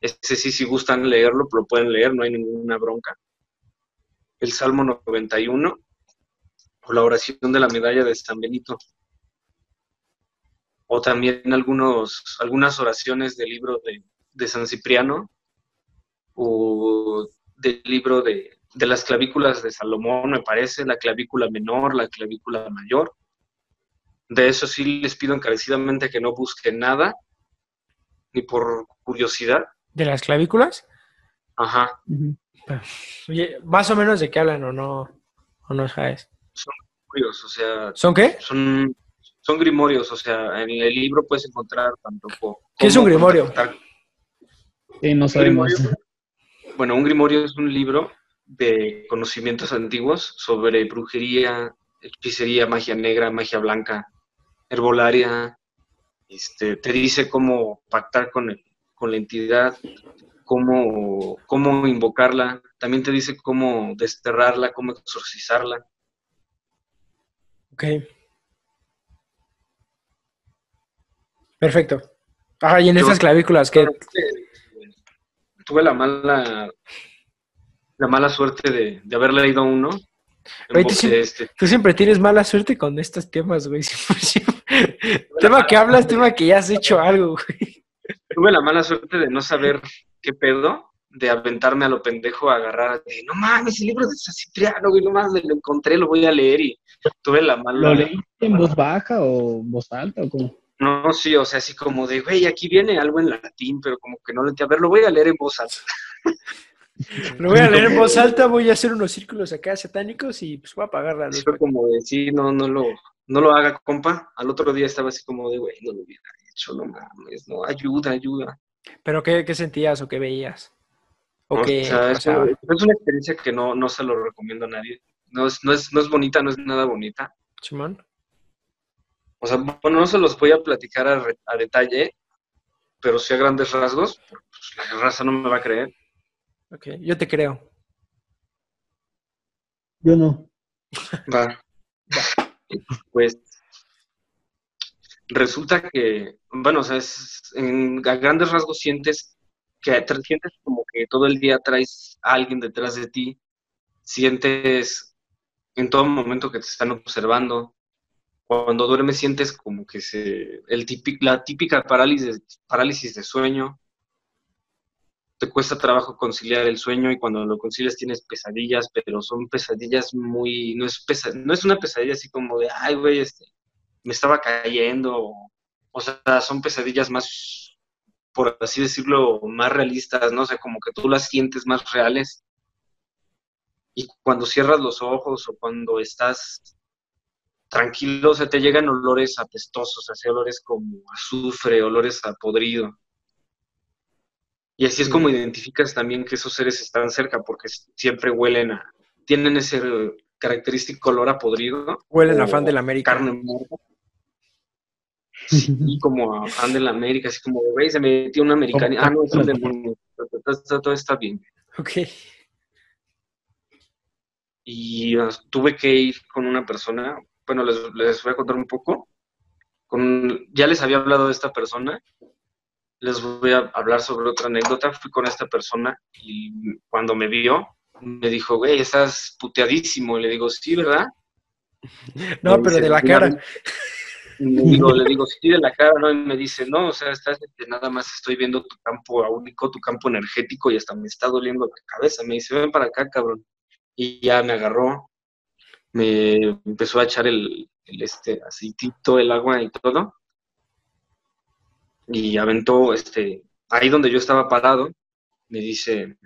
Ese sí, si gustan leerlo, lo pueden leer, no hay ninguna bronca. El Salmo 91 o la oración de la medalla de San Benito. O también algunos, algunas oraciones del libro de, de San Cipriano o del libro de, de las clavículas de Salomón, me parece, la clavícula menor, la clavícula mayor. De eso sí les pido encarecidamente que no busquen nada, ni por curiosidad. ¿De las clavículas? Ajá. Oye, más o menos de qué hablan o no, o no sabes. Grimorios, o sea, ¿Son qué? son, son grimorios, o sea, en el libro puedes encontrar tanto co- ¿Qué es un grimorio? Sí, no sabemos. grimorio? Bueno, un grimorio es un libro de conocimientos antiguos sobre brujería, hechicería, magia negra, magia blanca, herbolaria. Este, te dice cómo pactar con, el- con la entidad, cómo, cómo invocarla. También te dice cómo desterrarla, cómo exorcizarla. Ok. Perfecto. Ah, y en Yo- estas clavículas, que Tuve la mala, la mala suerte de, de haber leído uno. Oye, tú este. tú siempre tienes mala suerte con estos temas, güey. Siempre, siempre. Tema que hablas, tema que ya has hecho algo, güey. Tuve la mala suerte de no saber qué pedo, de aventarme a lo pendejo a agarrar, de, no mames, el libro de San Cipriano, güey, no mames, lo encontré, lo voy a leer y tuve la mala... ¿Lo leíste en voz baja o voz alta o cómo? No, sí, o sea, así como de, güey, aquí viene algo en latín, pero como que no lo entiendo. A ver, lo voy a leer en voz alta. Lo voy a leer en voz alta, voy a hacer unos círculos acá satánicos y pues voy a apagar la luz. Fue como de, sí, no, no lo, no lo haga, compa. Al otro día estaba así como de, güey, no lo hubiera hecho, no mames, no, ayuda, ayuda. Pero ¿qué, qué sentías o qué veías? ¿O O qué sea, es, una experiencia que no, no se lo recomiendo a nadie. No es, no, es, no es bonita, no es nada bonita. Simón? O sea, bueno, no se los voy a platicar a, detalle, pero sí a grandes rasgos. pues, la raza no me va a creer. Ok, yo te creo. Yo no. Va. Pues resulta que, bueno, o sea, es- en, a grandes rasgos sientes que tra- sientes como que todo el día traes a alguien detrás de ti, sientes en todo momento que te están observando. Cuando duermes sientes como que se, el típic- la típica parálisis, parálisis de sueño. Te cuesta trabajo conciliar el sueño y cuando lo concilias tienes pesadillas, pero son pesadillas muy, no es, pesa- no es una pesadilla así como de, ay, güey, este, me estaba cayendo. O, o sea, son pesadillas más, por así decirlo, más realistas, ¿no? O sea, como que tú las sientes más reales. Y cuando cierras los ojos o cuando estás tranquilo, o sea, te llegan olores apestosos, así olores como azufre, olores a podrido. Y así es como identificas también que esos seres están cerca, porque siempre huelen a, tienen ese característico olor a podrido. Huelen a fan de la América. Carne muerta. Sí, como a fan de la América, así como, güey, se metió un americano. Ah, no, es un demonio. Todo, está bien. Ok. y uh, tuve que ir con una persona, bueno, les, les voy a contar un poco, con, ya les había hablado de esta persona, les voy a hablar sobre otra anécdota, fui con esta persona y cuando me vio, me dijo, güey, estás puteadísimo, y le digo, sí, ¿verdad? No, Me pero dice, de la "Mira, cara. digo, le digo, sí, de la cara, ¿no? Y me dice, no, o sea, estás, nada más estoy viendo tu campo áurico, tu campo energético y hasta me está doliendo la cabeza. Me dice, ven para acá, cabrón. Y ya me agarró, me empezó a echar el, el este aceitito, el agua y todo. Y aventó, este, ahí donde yo estaba parado, me dice,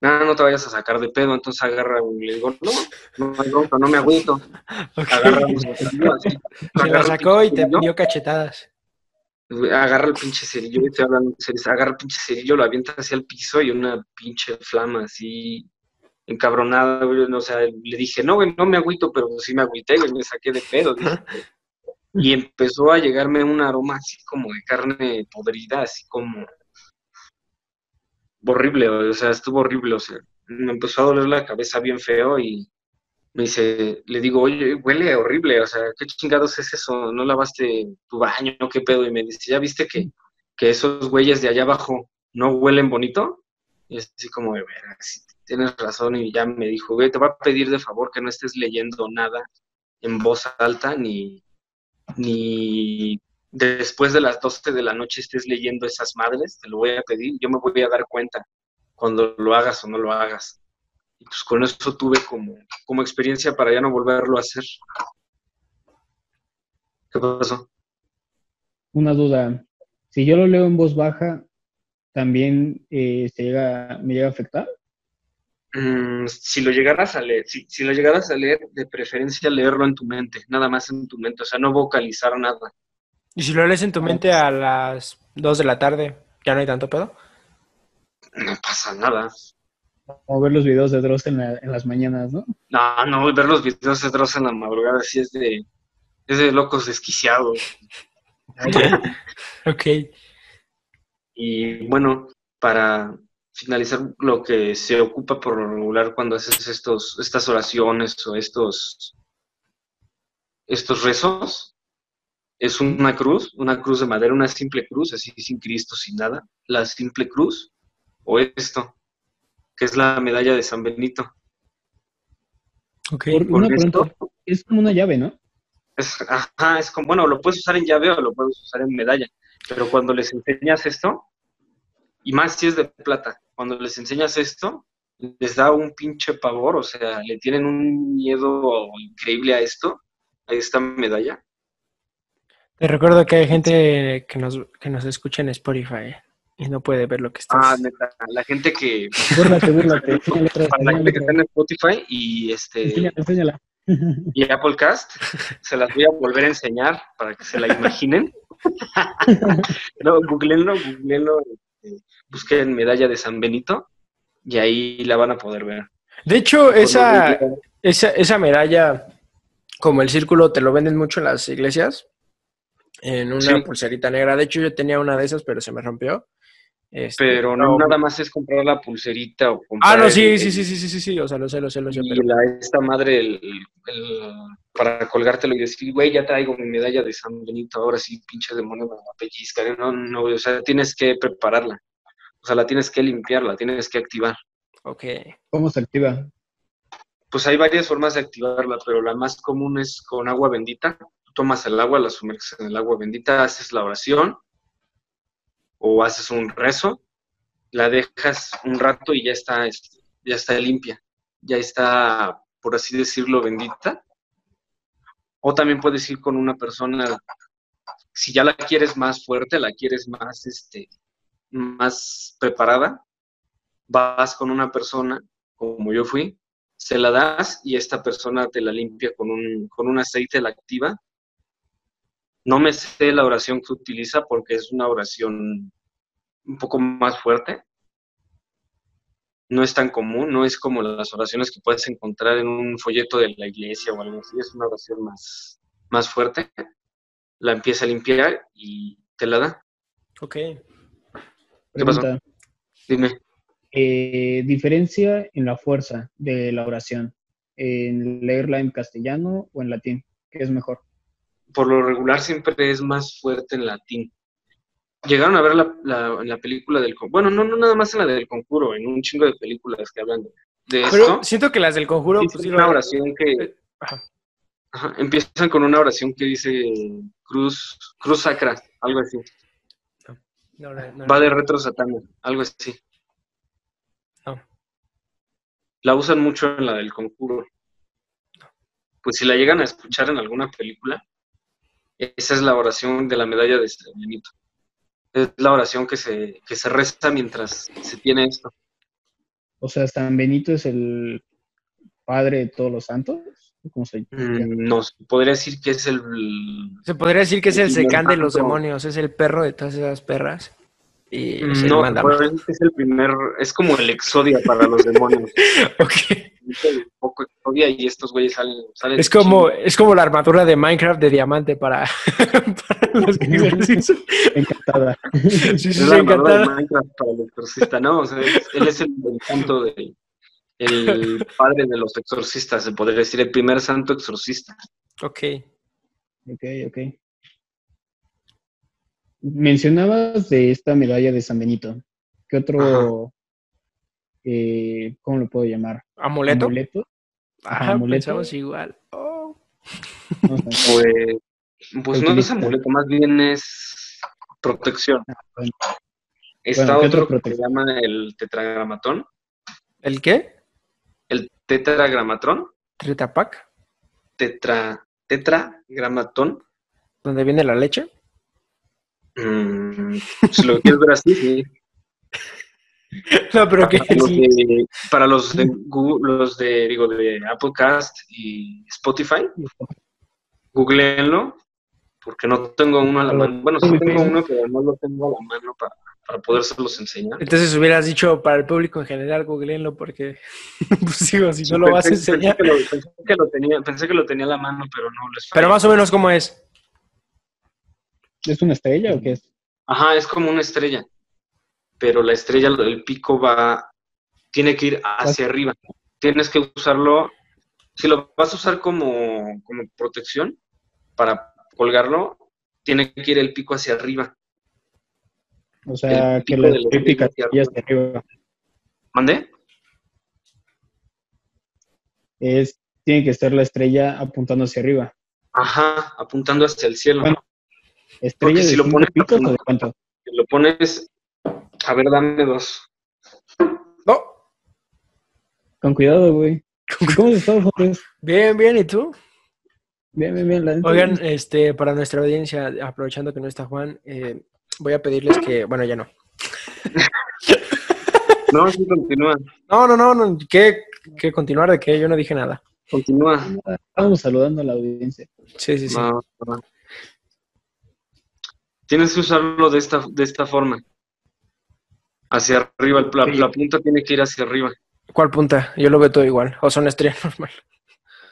no, no te vayas a sacar de pedo, entonces agarra un, le digo, no, no, no me agüito, Ok. agarra un cerillo así, Se la sacó y te dio cachetadas. agarra el pinche cerillo, hablando en serio, agarra el pinche cerillo, lo avienta hacia el piso y una pinche flama así encabronada, güey, o sea, le dije, no, güey, no me agüito, pero sí me agüité, güey, me saqué de pedo, dije. y empezó a llegarme un aroma así como de carne podrida, así como horrible, o sea, estuvo horrible, o sea, me empezó a doler la cabeza bien feo y me dice, le digo, oye, huele horrible, o sea, ¿qué chingados es eso? ¿No lavaste tu baño? ¿Qué pedo? Y me dice, ¿ya viste que, que esos güeyes de allá abajo no huelen bonito? Y así como, de sí, tienes razón, y ya me dijo, güey, te voy a pedir de favor que no estés leyendo nada en voz alta, ni, ni después de las 12 de la noche estés leyendo esas madres, te lo voy a pedir, yo me voy a dar cuenta cuando lo hagas o no lo hagas. Y pues con eso tuve como, como experiencia para ya no volverlo a hacer. ¿Qué pasó? Una duda. Si yo lo leo en voz baja, ¿también eh, se llega, me llega a afectar? Mm, si lo llegaras a leer, si, si lo llegaras a leer, de preferencia leerlo en tu mente, nada más en tu mente, o sea, no vocalizar nada. Y si lo lees en tu mente a las 2 de la tarde, ¿ya no hay tanto pedo? No pasa nada. Como ver los videos de Dross en, la- en las mañanas, ¿no? No, no, ver los videos de Dross en la madrugada sí es de, es de locos desquiciados. Ok. Y bueno, para finalizar lo que se ocupa por lo regular cuando haces estos, estas oraciones o estos, estos rezos, es una cruz, una cruz de madera, una simple cruz, así sin Cristo, sin nada, la simple cruz, o esto, que es la medalla de San Benito. Ok. Por- Con una esto, pregunta. Es como una llave, ¿no? es, ajá, es como, bueno, lo puedes usar en llave o lo puedes usar en medalla, pero cuando les enseñas esto, y más si es de plata, cuando les enseñas esto, les da un pinche pavor, o sea, le tienen un miedo increíble a esto, a esta medalla. Te recuerdo que hay gente que nos, que nos escucha en Spotify y no puede ver lo que estás. Ah, neta, la gente que, Búrlate, búrlate. Para la gente que está en. Spotify y este Enséñala, enséñala. y Applecast, se las voy a volver a enseñar para que se la imaginen. no, googleenlo, googleenlo, busquen medalla de San Benito y ahí la van a poder ver. De hecho, esa, esa, esa medalla, como el círculo, te lo venden mucho en las iglesias, en una Sí. pulserita negra. De hecho, yo tenía una de esas, pero se me rompió. Este, Pero no nada más es comprar la pulserita o comprar Ah, no, sí, el- sí, sí, sí, sí, sí, sí, o sea, lo sé, lo sé, lo sé, y pero... la, esta madre el, el- para colgártelo y decir, güey, ya traigo mi medalla de San Benito, ahora sí, pinche demonio, me va a pellizcar. No, no, o sea, tienes que prepararla. O sea, la tienes que limpiar, la tienes que activar. Ok. ¿Cómo se activa? Pues hay varias formas de activarla, pero la más común es con agua bendita. Tú tomas el agua, la sumerges en el agua bendita, haces la oración o haces un rezo, la dejas un rato y ya está, ya está limpia, ya está, por así decirlo, bendita. O también puedes ir con una persona, si ya la quieres más fuerte, la quieres más, este, más preparada, vas con una persona, como yo fui, se la das y esta persona te la limpia con un, con un aceite, la activa. No me sé la oración que utiliza porque es una oración un poco más fuerte. No es tan común, no es como las oraciones que puedes encontrar en un folleto de la iglesia o algo así, es una oración más, más fuerte. La empieza a limpiar y te la da. Ok. ¿Qué pasó? Dime. Eh, diferencia en la fuerza de la oración. En leerla en castellano o en latín. ¿Qué es mejor? por lo regular siempre es más fuerte en latín. Llegaron a ver la, la, en la película del conjuro. Bueno, no, no nada más en la del conjuro, en un chingo de películas que hablan de, de Pero esto. siento que las del conjuro... Sí, pues, es digo, una oración que eh, ajá. ajá, empiezan con una oración que dice cruz, cruz sacra, algo así. No, no, no, Va de retro satana, algo así. La usan mucho en la del conjuro. Pues si la llegan a escuchar en alguna película, esa es la oración de la medalla de San Benito. Es la oración que se, que se reza mientras se tiene esto. O sea, San Benito es el padre de todos los santos. ¿Cómo se llama? Mm, No, se podría decir que es el... Se podría decir que es el secán de los demonios, es el perro de todas esas perras. Y No, es el primer... Es como el exodia para los demonios. Ok. Un poco exodia y estos güeyes salen... salen Es como, es como la armadura de Minecraft de diamante para, para los que exorcizan. Encantada. Sí, sí, Es la armadura de encantada. Minecraft para el exorcista, ¿no? O sea, es- él es el, el santo de... El padre de los exorcistas, se podría decir, el primer santo exorcista. Ok. Ok, ok. Mencionabas de esta medalla de San Benito. ¿Qué otro, eh, cómo lo puedo llamar? ¿Amuleto? ¿Amuleto? Ajá, amuleto. pensamos igual. Oh. No sé. Pues, pues no es amuleto, más bien es protección. bueno. Está Bueno, ¿qué otra otro que se llama el tetragramatón. ¿El qué? El tetragramatón. ¿Tritapac? Tetra, tetragramatón. ¿Dónde viene la leche? Mm, si lo quieres ver así, sí. No, pero que Para los de, para los de Google, los de, digo, de Applecast y Spotify, googleenlo, porque no tengo uno a la mano. Bueno, sí tengo uno, pero no lo tengo a la mano para, para podérselos enseñar. Entonces hubieras dicho para el público en general, googleenlo porque, pues digo, si no lo vas a enseñar. Pensé que, lo, pensé que lo tenía, pensé que lo tenía a la mano, pero no les Pero más o menos cómo es. ¿Es una estrella o qué es? Ajá, es como una estrella. Pero la estrella, el pico va, tiene que ir hacia arriba. Tienes que usarlo, si lo vas a usar como, como protección para colgarlo, tiene que ir el pico hacia arriba. O sea, El que la típica hacia arriba. ¿Mande? Es, tiene que estar la estrella apuntando hacia arriba. Ajá, apuntando hacia el cielo. Bueno, ¿Estrella Porque de si lo pones picos o apuntando- de cuánto? Si lo pones, a ver, dame dos. No. Con cuidado, güey. ¿Cómo has estado, Jorge? Bien, bien, ¿y tú? Bien, bien, bien. La Oigan, este, para nuestra audiencia, aprovechando que no está Juan, eh, voy a pedirles que, bueno, ya no. No, sí, continúa, No, no, no, no, ¿qué, qué continuar de qué? Yo no dije nada. continúa. Estábamos saludando a la audiencia. Sí, sí, sí. Va, va. Tienes que usarlo de esta, de esta forma. Hacia arriba, la, Sí. la punta tiene que ir hacia arriba. ¿Cuál punta? Yo lo veo todo igual. O son estrella normal.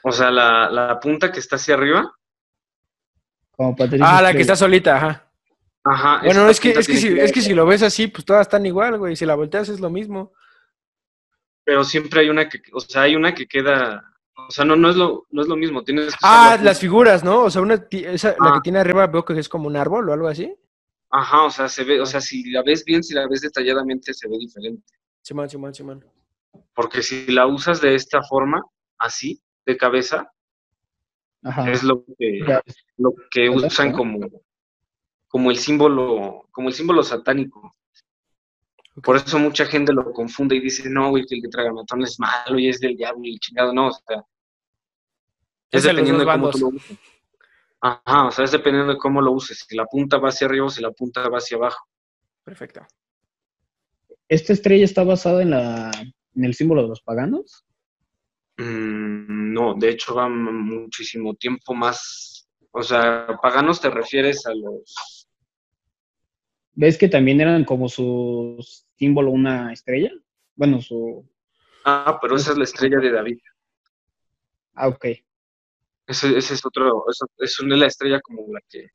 O sea, la, la punta que está hacia arriba. Como Patricia Ah, la que está solita, ajá. Ajá. Bueno, es que, es que, si, es que si lo ves así, pues todas están igual, güey. Si la volteas es lo mismo. Pero siempre hay una que, o sea, hay una que queda, o sea, no, no es lo, no es lo mismo. Tienes que Ah, la las figuras, ¿no? O sea, una, esa, la Ah. que tiene arriba veo que es como un árbol o algo así. Ajá, o sea, se ve, o sea, si la ves bien, si la ves detalladamente, se ve diferente. Simón, Simón, Simón. Porque si la usas de esta forma, así, de cabeza, Ajá. es lo que, Ya, lo que usan ¿No? como, como el símbolo, como el símbolo satánico. Por eso mucha gente lo confunde y dice, no, güey, que el tetragramatón es malo y es del diablo y chingado, no, o sea, Es de dependiendo dos de cómo tú lo uses. Ajá, o sea, es dependiendo de cómo lo uses, si la punta va hacia arriba o si la punta va hacia abajo. Perfecto. ¿Esta estrella está basada en, la, en el símbolo de los paganos? Mm, no, de hecho va muchísimo tiempo más, o sea, paganos te refieres a los, ¿Ves que también eran como su símbolo una estrella? Bueno, su... ah, pero esa es la estrella de David. Ah, ok. Ese, ese es otro, eso, es una la estrella como la que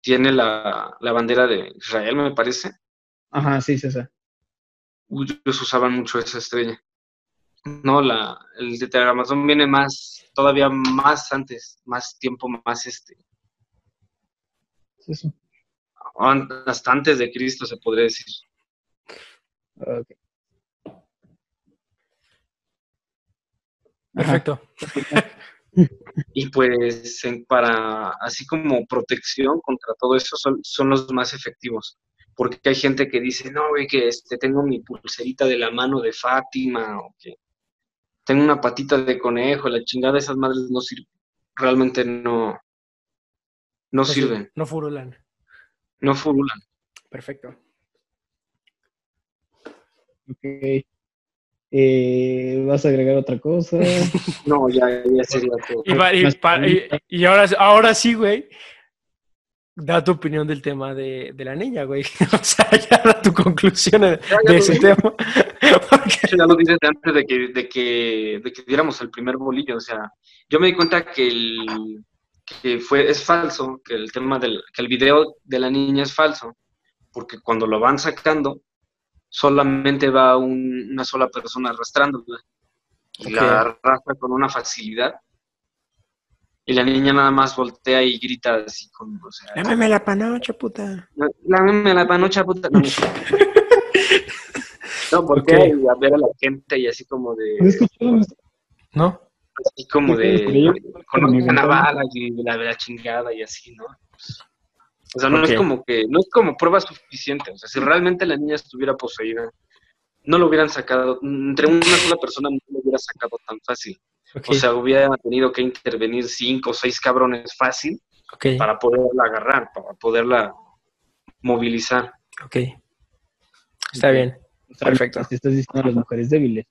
tiene la, la bandera de Israel, me parece. Ajá, sí, César. Ellos usaban mucho esa estrella. No, la, el tetragramatón viene más, todavía más antes, más tiempo más este, Sí, an- hasta antes de Cristo se podría decir. Perfecto. Y pues en- para, así como protección contra todo eso, son, son los más efectivos. Porque hay gente que dice, no, güey, que este, tengo mi pulserita de la mano de Fátima, o que tengo una patita de conejo, la chingada, esas madres no sirven. Realmente no, no No sirven, No furulan. no furulan. Perfecto. Ok. Eh, ¿Vas a agregar otra cosa? No, ya, ya sería todo. Y, y y- ahora, ahora sí, güey. Da tu opinión del tema de, de la niña, güey. O sea, ya da tu conclusión de, Ya, ya de lo ese dije. tema. Porque- ya lo dices de antes de que, de que, de que diéramos el primer bolillo. O sea, yo me di cuenta que el que fue, es falso, que el tema del, que el video de la niña es falso, porque cuando lo van sacando, solamente va un- una sola persona arrastrándola. Y Ok. la arrastra con una facilidad. Y la niña nada más voltea y grita así con, o sea, Lámame la panocha, puta. Lámame la panocha, puta. No, no porque Ok. a ver a la gente y así como de, ¿No así como de, con ventana. bala y la, la chingada y así, ¿no? O sea, no es como que, no es como prueba suficiente. O sea, si realmente la niña estuviera poseída, no lo hubieran sacado, entre una sola persona no lo hubiera sacado tan fácil. O sea, hubiera tenido que intervenir cinco o seis cabrones fácil para poderla agarrar, para poderla movilizar. ok. Está bien. Perfecto. Te estás diciendo a las mujeres débiles.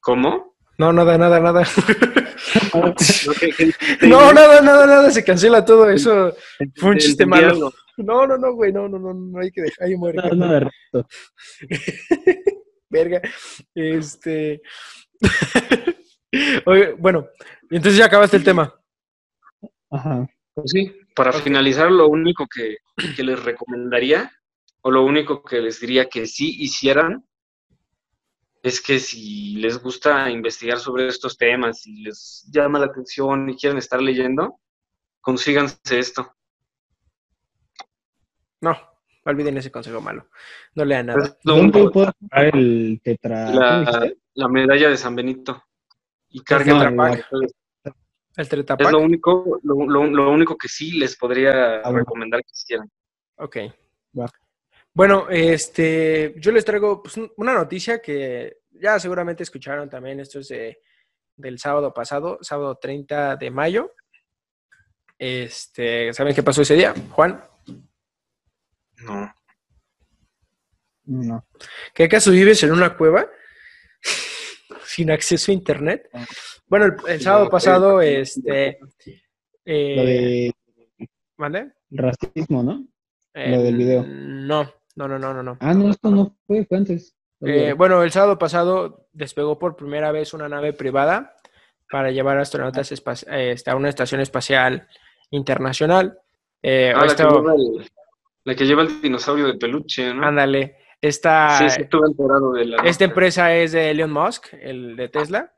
¿Cómo? No, nada, nada, nada. No, ¿qué- qué- No, nada, nada, nada. Se cancela todo eso. Fue un te chiste malo. No, no, no, güey. No, no, no. No hay que dejar. Ahí muere. No, no, de reto. Verga. Este. Oye, bueno, entonces ya acabaste el tema. Ajá. Pues sí, para finalizar, lo único que, que les recomendaría, o lo único que les diría que sí hicieran, es que si les gusta investigar sobre estos temas y les llama la atención y quieren estar leyendo, consíganse esto. No, olviden ese consejo malo. No lean nada. Es lo ¿Dónde único, puedo comprar el tetra? ¿cómo la, medalla de San Benito. Y El carguen Tetra la. El Es Tretapac. lo único, lo, lo- lo único que sí les podría Ah, recomendar que hicieran. Ok. Va. Bueno, este, yo les traigo pues, un- una noticia que ya seguramente escucharon también. Esto es de- del sábado pasado, sábado 30 de mayo. Este, ¿saben qué pasó ese día, Juan? No. No. ¿Qué acaso vives en una cueva sin acceso a internet? Bueno, el, el sábado pasado, eh, este, Lo eh, racismo, ¿no? Eh, Lo del video. No, no, no, no, no, no. Ah, no, esto no fue, fue antes. Eh, bueno, el sábado pasado despegó por primera vez una nave privada para llevar astronautas eh, este, a una estación espacial internacional. Eh, Ah, la, que lleva el, la que lleva el dinosaurio de peluche, ¿no? ándale, esta, Sí, sí, estuve enterado de la. esta empresa es de Elon Musk, el de Tesla,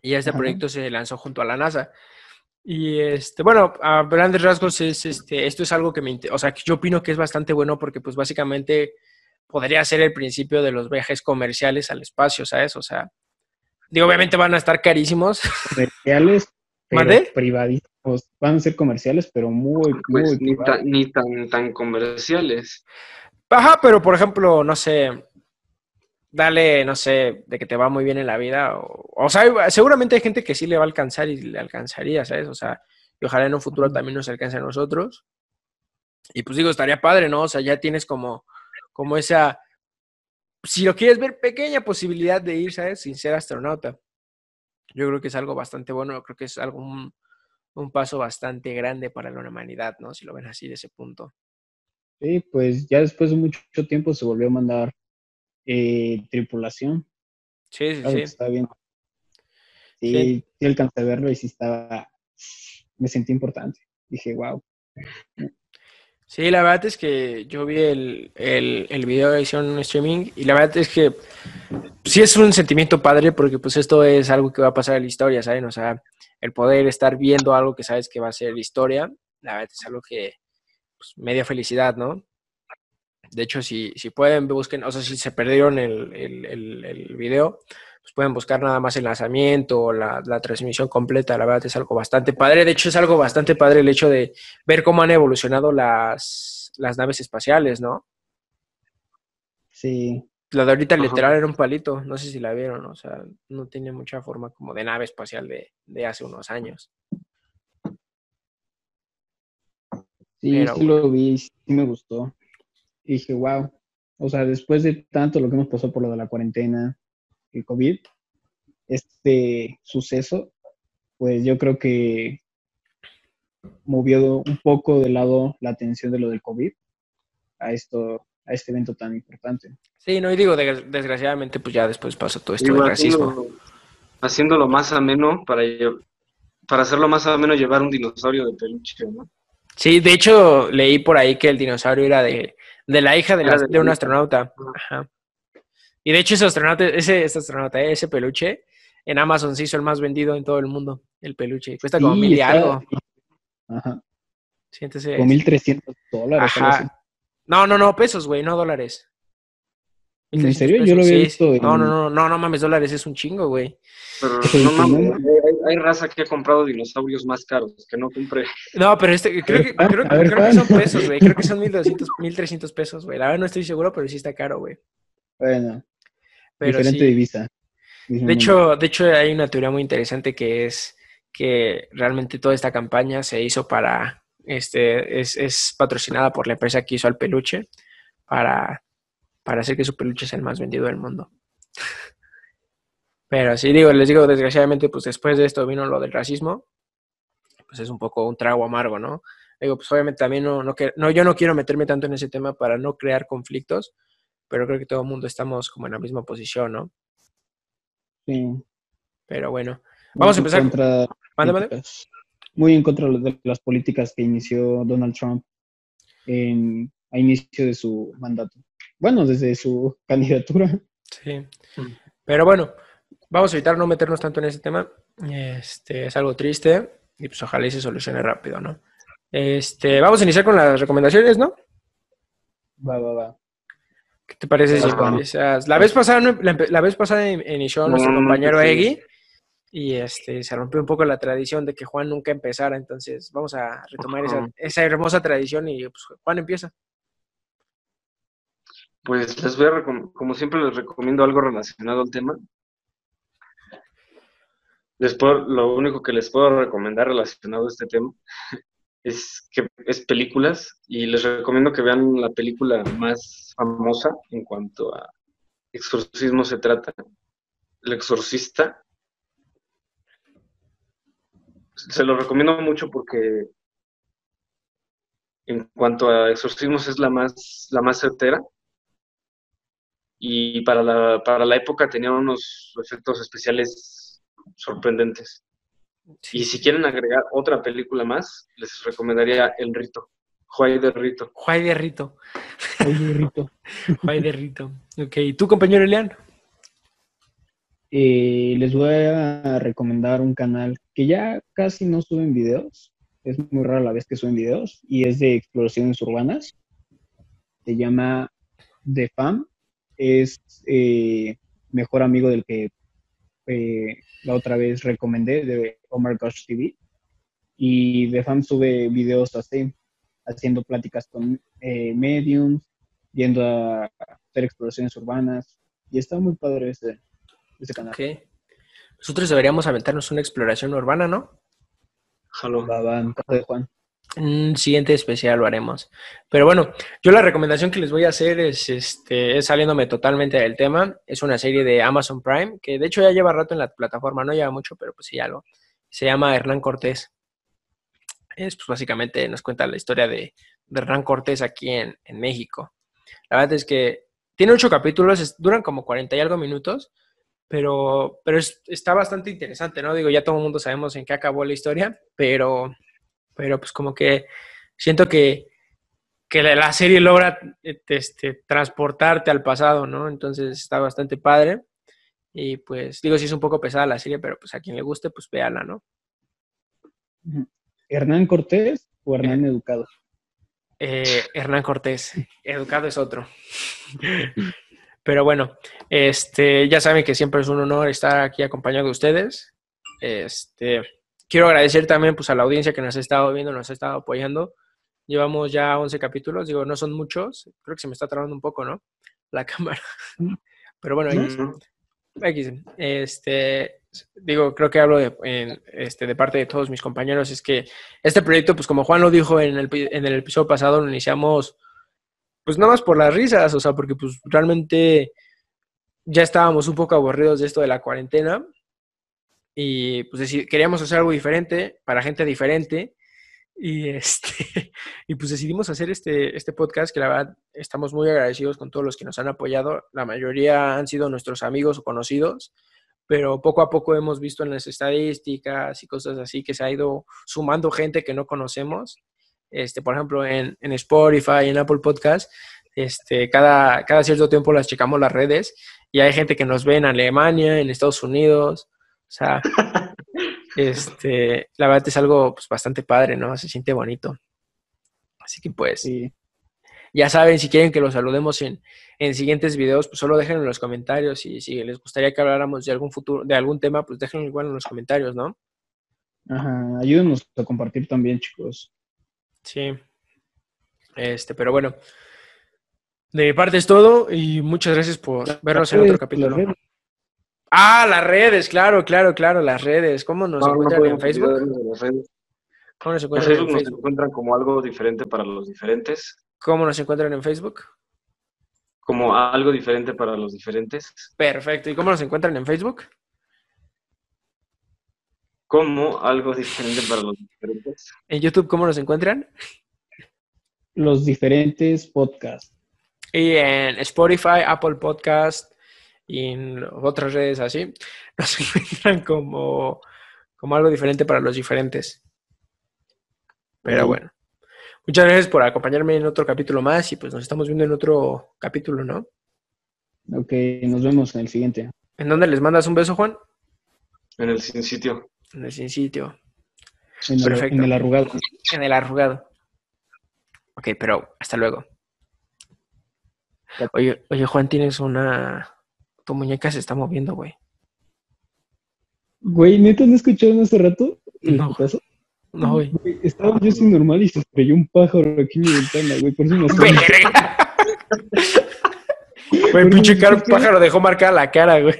y este Ajá. proyecto se lanzó junto a la NASA. Y este, bueno, a grandes rasgos es este, esto es algo que me, inte- o sea, que yo opino que es bastante bueno porque pues básicamente podría ser el principio de los viajes comerciales al espacio, ¿sabes? O sea, digo, obviamente van a estar carísimos. Comerciales, pero ¿Mande? privadísimos. Van a ser comerciales, pero muy, Pues muy ni, tan, ni tan, tan comerciales. Ajá, pero por ejemplo, no sé, dale, no sé, de que te va muy bien en la vida. O, o sea, seguramente hay gente que sí le va a alcanzar y le alcanzaría, ¿sabes? O sea, y ojalá en un futuro también nos alcance a nosotros. Y pues digo, estaría padre, ¿no? O sea, ya tienes como, como esa, si lo quieres ver, pequeña posibilidad de ir, ¿sabes? Sin ser astronauta. Yo creo que es algo bastante bueno, creo que es algo, un, un paso bastante grande para la humanidad, ¿no? Si lo ven así de ese punto. Sí, pues ya después de mucho tiempo se volvió a mandar eh, tripulación. Sí, sí, Claro sí. que está bien. Sí. Sí, sí, alcancé a verlo y sí estaba. Me sentí importante. Dije, wow. Sí, la verdad es que yo vi el, el, el video, hicieron un streaming y la verdad es que sí es un sentimiento padre porque pues esto es algo que va a pasar en la historia, ¿saben? O sea, el poder estar viendo algo que sabes que va a ser historia, la verdad es algo que pues, media felicidad, ¿no? De hecho, si, si pueden, busquen, o sea, si se perdieron el, el, el, el video, pues pueden buscar nada más el lanzamiento o la, la transmisión completa, la verdad es algo bastante padre. De hecho, es algo bastante padre el hecho de ver cómo han evolucionado las, las naves espaciales, ¿no? Sí. La de ahorita Ajá. literal era un palito, no sé si la vieron, o sea, no tiene mucha forma como de nave espacial de, de hace unos años. Sí, Pero sí lo vi, sí me gustó. Y dije, wow, o sea, después de tanto lo que hemos pasado por lo de la cuarentena, el COVID, este suceso, pues yo creo que movió un poco de lado la atención de lo del COVID a esto, a este evento tan importante. Sí, no, y digo, de- desgraciadamente, pues ya después pasó todo esto Digo, del racismo. haciéndolo, haciéndolo más ameno para, para hacerlo más ameno llevar un dinosaurio de peluche, ¿no? Sí, de hecho, leí por ahí que el dinosaurio era de, de la hija de, la- de de un astronauta. Ajá. Y de hecho, ese astronauta, ese, ese astronauta, eh, ese peluche, en Amazon se hizo el más vendido en todo el mundo, el peluche. Cuesta como mil y está- algo. Ajá, Sí, entonces- como 1.300 dólares. algo así. Ajá. No, no, no, pesos, güey, no dólares. ¿En 1300 serio? Yo lo había sí, visto sí. No, no, no, no, no mames, dólares es un chingo, güey. Pero no mames, ¿no? hay, hay raza que ha comprado dinosaurios más caros que no compré. No, pero este, creo que, creo, a ver, creo que son pesos, güey. Creo que son 1200, 1300 pesos, güey. La verdad no estoy seguro, pero sí está caro, güey. Bueno, Pero diferente sí. divisa. De hecho, de hecho, hay una teoría muy interesante que es que realmente toda esta campaña se hizo para, este, es, es patrocinada por la empresa que hizo al peluche para, para hacer que su peluche sea el más vendido del mundo. Pero sí, digo, les digo, desgraciadamente, pues después de esto vino lo del racismo, pues es un poco un trago amargo, ¿no? Digo, pues obviamente también no, no, no, yo no quiero meterme tanto en ese tema para no crear conflictos, pero creo que todo el mundo estamos como en la misma posición, ¿no? Sí. Pero bueno, Vamos a empezar. Muy en contra de las políticas que inició Donald Trump en, a inicio de su mandato. Bueno, desde su candidatura. Sí. Pero bueno, vamos a evitar no meternos tanto en ese tema. Este es algo triste y pues ojalá y se solucione rápido, ¿no? Este, vamos a iniciar con las recomendaciones, ¿no? Va, va, va. ¿Qué te parece si empiezas? La vez pasada, no- la, la vez pasada in- inició nuestro No, no compañero empecé. Egui y este se rompió un poco la tradición de que Juan nunca empezara, entonces vamos a retomar esa, esa hermosa tradición y pues Juan empieza. Pues les voy a, como siempre les recomiendo algo relacionado al tema. Les lo único que les puedo recomendar relacionado a este tema es que es películas y les recomiendo que vean la película más famosa en cuanto a exorcismo se trata, El Exorcista. Se lo recomiendo mucho porque en cuanto a exorcismos es la más la más certera y para la, para la época tenía unos efectos especiales sorprendentes. Y si quieren agregar otra película más, les recomendaría El Rito, Juay de Rito. Juay de Rito. Oye, Rito. Juay de Rito. Ok, ¿y tú, compañero Elian? Eh, les voy a recomendar un canal que ya casi no suben videos. Es muy rara la vez que suben videos y es de exploraciones urbanas. Se llama The Fam. Es eh, mejor amigo del que eh, la otra vez recomendé de Omar Gosh TV. Y The Fam sube videos así, haciendo pláticas con eh, mediums, yendo a hacer exploraciones urbanas. Y está muy padre ese, ese canal. Ok. Nosotros deberíamos aventarnos una exploración urbana, ¿no? Jalo. Va, va, en casa de Juan. Un siguiente especial lo haremos. Pero bueno, yo la recomendación que les voy a hacer es, este, es saliéndome totalmente del tema. Es una serie de Amazon Prime, que de hecho ya lleva rato en la plataforma, no lleva mucho, pero pues sí algo. Se llama Hernán Cortés. Es pues básicamente nos cuenta la historia de, Hernán Cortés aquí en, en México. La verdad es que tiene ocho capítulos, es- duran como 40 y algo minutos, pero, pero es- está bastante interesante, ¿no? Digo, ya todo el mundo sabemos en qué acabó la historia, pero, pero pues como que siento que, que la, serie logra eh, este, transportarte al pasado, ¿no? Entonces está bastante padre. Y pues digo, sí es un poco pesada la serie, pero pues a quien le guste, pues véala, ¿no? ¿Hernán Cortés o Hernán Educado? Eh, Hernán Cortés, educado es otro. Pero bueno, este, ya saben que siempre es un honor estar aquí acompañado de ustedes. Este, quiero agradecer también pues, a la audiencia que nos ha estado viendo, nos ha estado apoyando. Llevamos ya 11 capítulos, digo, no son muchos, creo que se me está trabando un poco, ¿no? La cámara. Pero bueno, X, este, digo, creo que hablo de, en- este, de parte de todos mis compañeros, es que este proyecto, pues como Juan lo dijo en el, en el episodio pasado, lo iniciamos pues nada más por las risas, o sea, porque pues realmente ya estábamos un poco aburridos de esto de la cuarentena y pues deci- queríamos hacer algo diferente para gente diferente y este y pues decidimos hacer este este podcast que la verdad estamos muy agradecidos con todos los que nos han apoyado. La mayoría han sido nuestros amigos o conocidos, pero poco a poco hemos visto en las estadísticas y cosas así que se ha ido sumando gente que no conocemos. Este, por ejemplo, en, en Spotify, en Apple Podcast, este, cada, cada cierto tiempo las checamos las redes y hay gente que nos ve en Alemania, en Estados Unidos, o sea, este, la verdad es algo pues, bastante padre, ¿no? Se siente bonito. Así que pues, Sí. ya saben, si quieren que los saludemos en, en siguientes videos, pues solo déjenlo en los comentarios y si les gustaría que habláramos de algún futuro, de algún tema, pues déjenlo igual en los comentarios, ¿no? Ajá, ayúdenos a compartir también, chicos. Sí. Este, pero bueno. De mi parte es todo y muchas gracias por vernos en otro capítulo. Ah, las redes, claro, claro, claro, las redes. ¿Cómo nos No, no encuentran en Facebook? las redes. ¿Cómo nos En encuentran en Facebook nos Facebook? encuentran como algo diferente para los diferentes, ¿Cómo nos encuentran en Facebook? como algo diferente para los diferentes, Perfecto. ¿Y cómo nos encuentran en Facebook? como algo diferente para los diferentes. En YouTube, ¿cómo nos encuentran? Los diferentes podcasts. Y en Spotify, Apple Podcast y en otras redes así, nos encuentran como, como algo diferente para los diferentes. Pero bueno, muchas gracias por acompañarme en otro capítulo más y pues nos estamos viendo en otro capítulo, ¿no? Ok, nos vemos en el siguiente. ¿En dónde les mandas un beso, Juan? En el sin sitio. En el sin sitio, En el, Perfecto. en el arrugado. en el arrugado. Ok, pero hasta luego. Oye, oye, Juan, tienes una... Tu muñeca se está moviendo, güey. Güey, ¿neta no escucharon hace rato? No. putazo? No, güey. Güey, Estaba yo sin normal y se estrelló un pájaro aquí en mi ventana, güey. Por eso me. ¡Verga! Güey, pinche car- pájaro dejó marcada la cara, güey.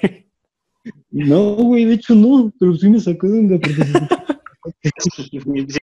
No, güey, de hecho no, pero sí me sacó de onda porque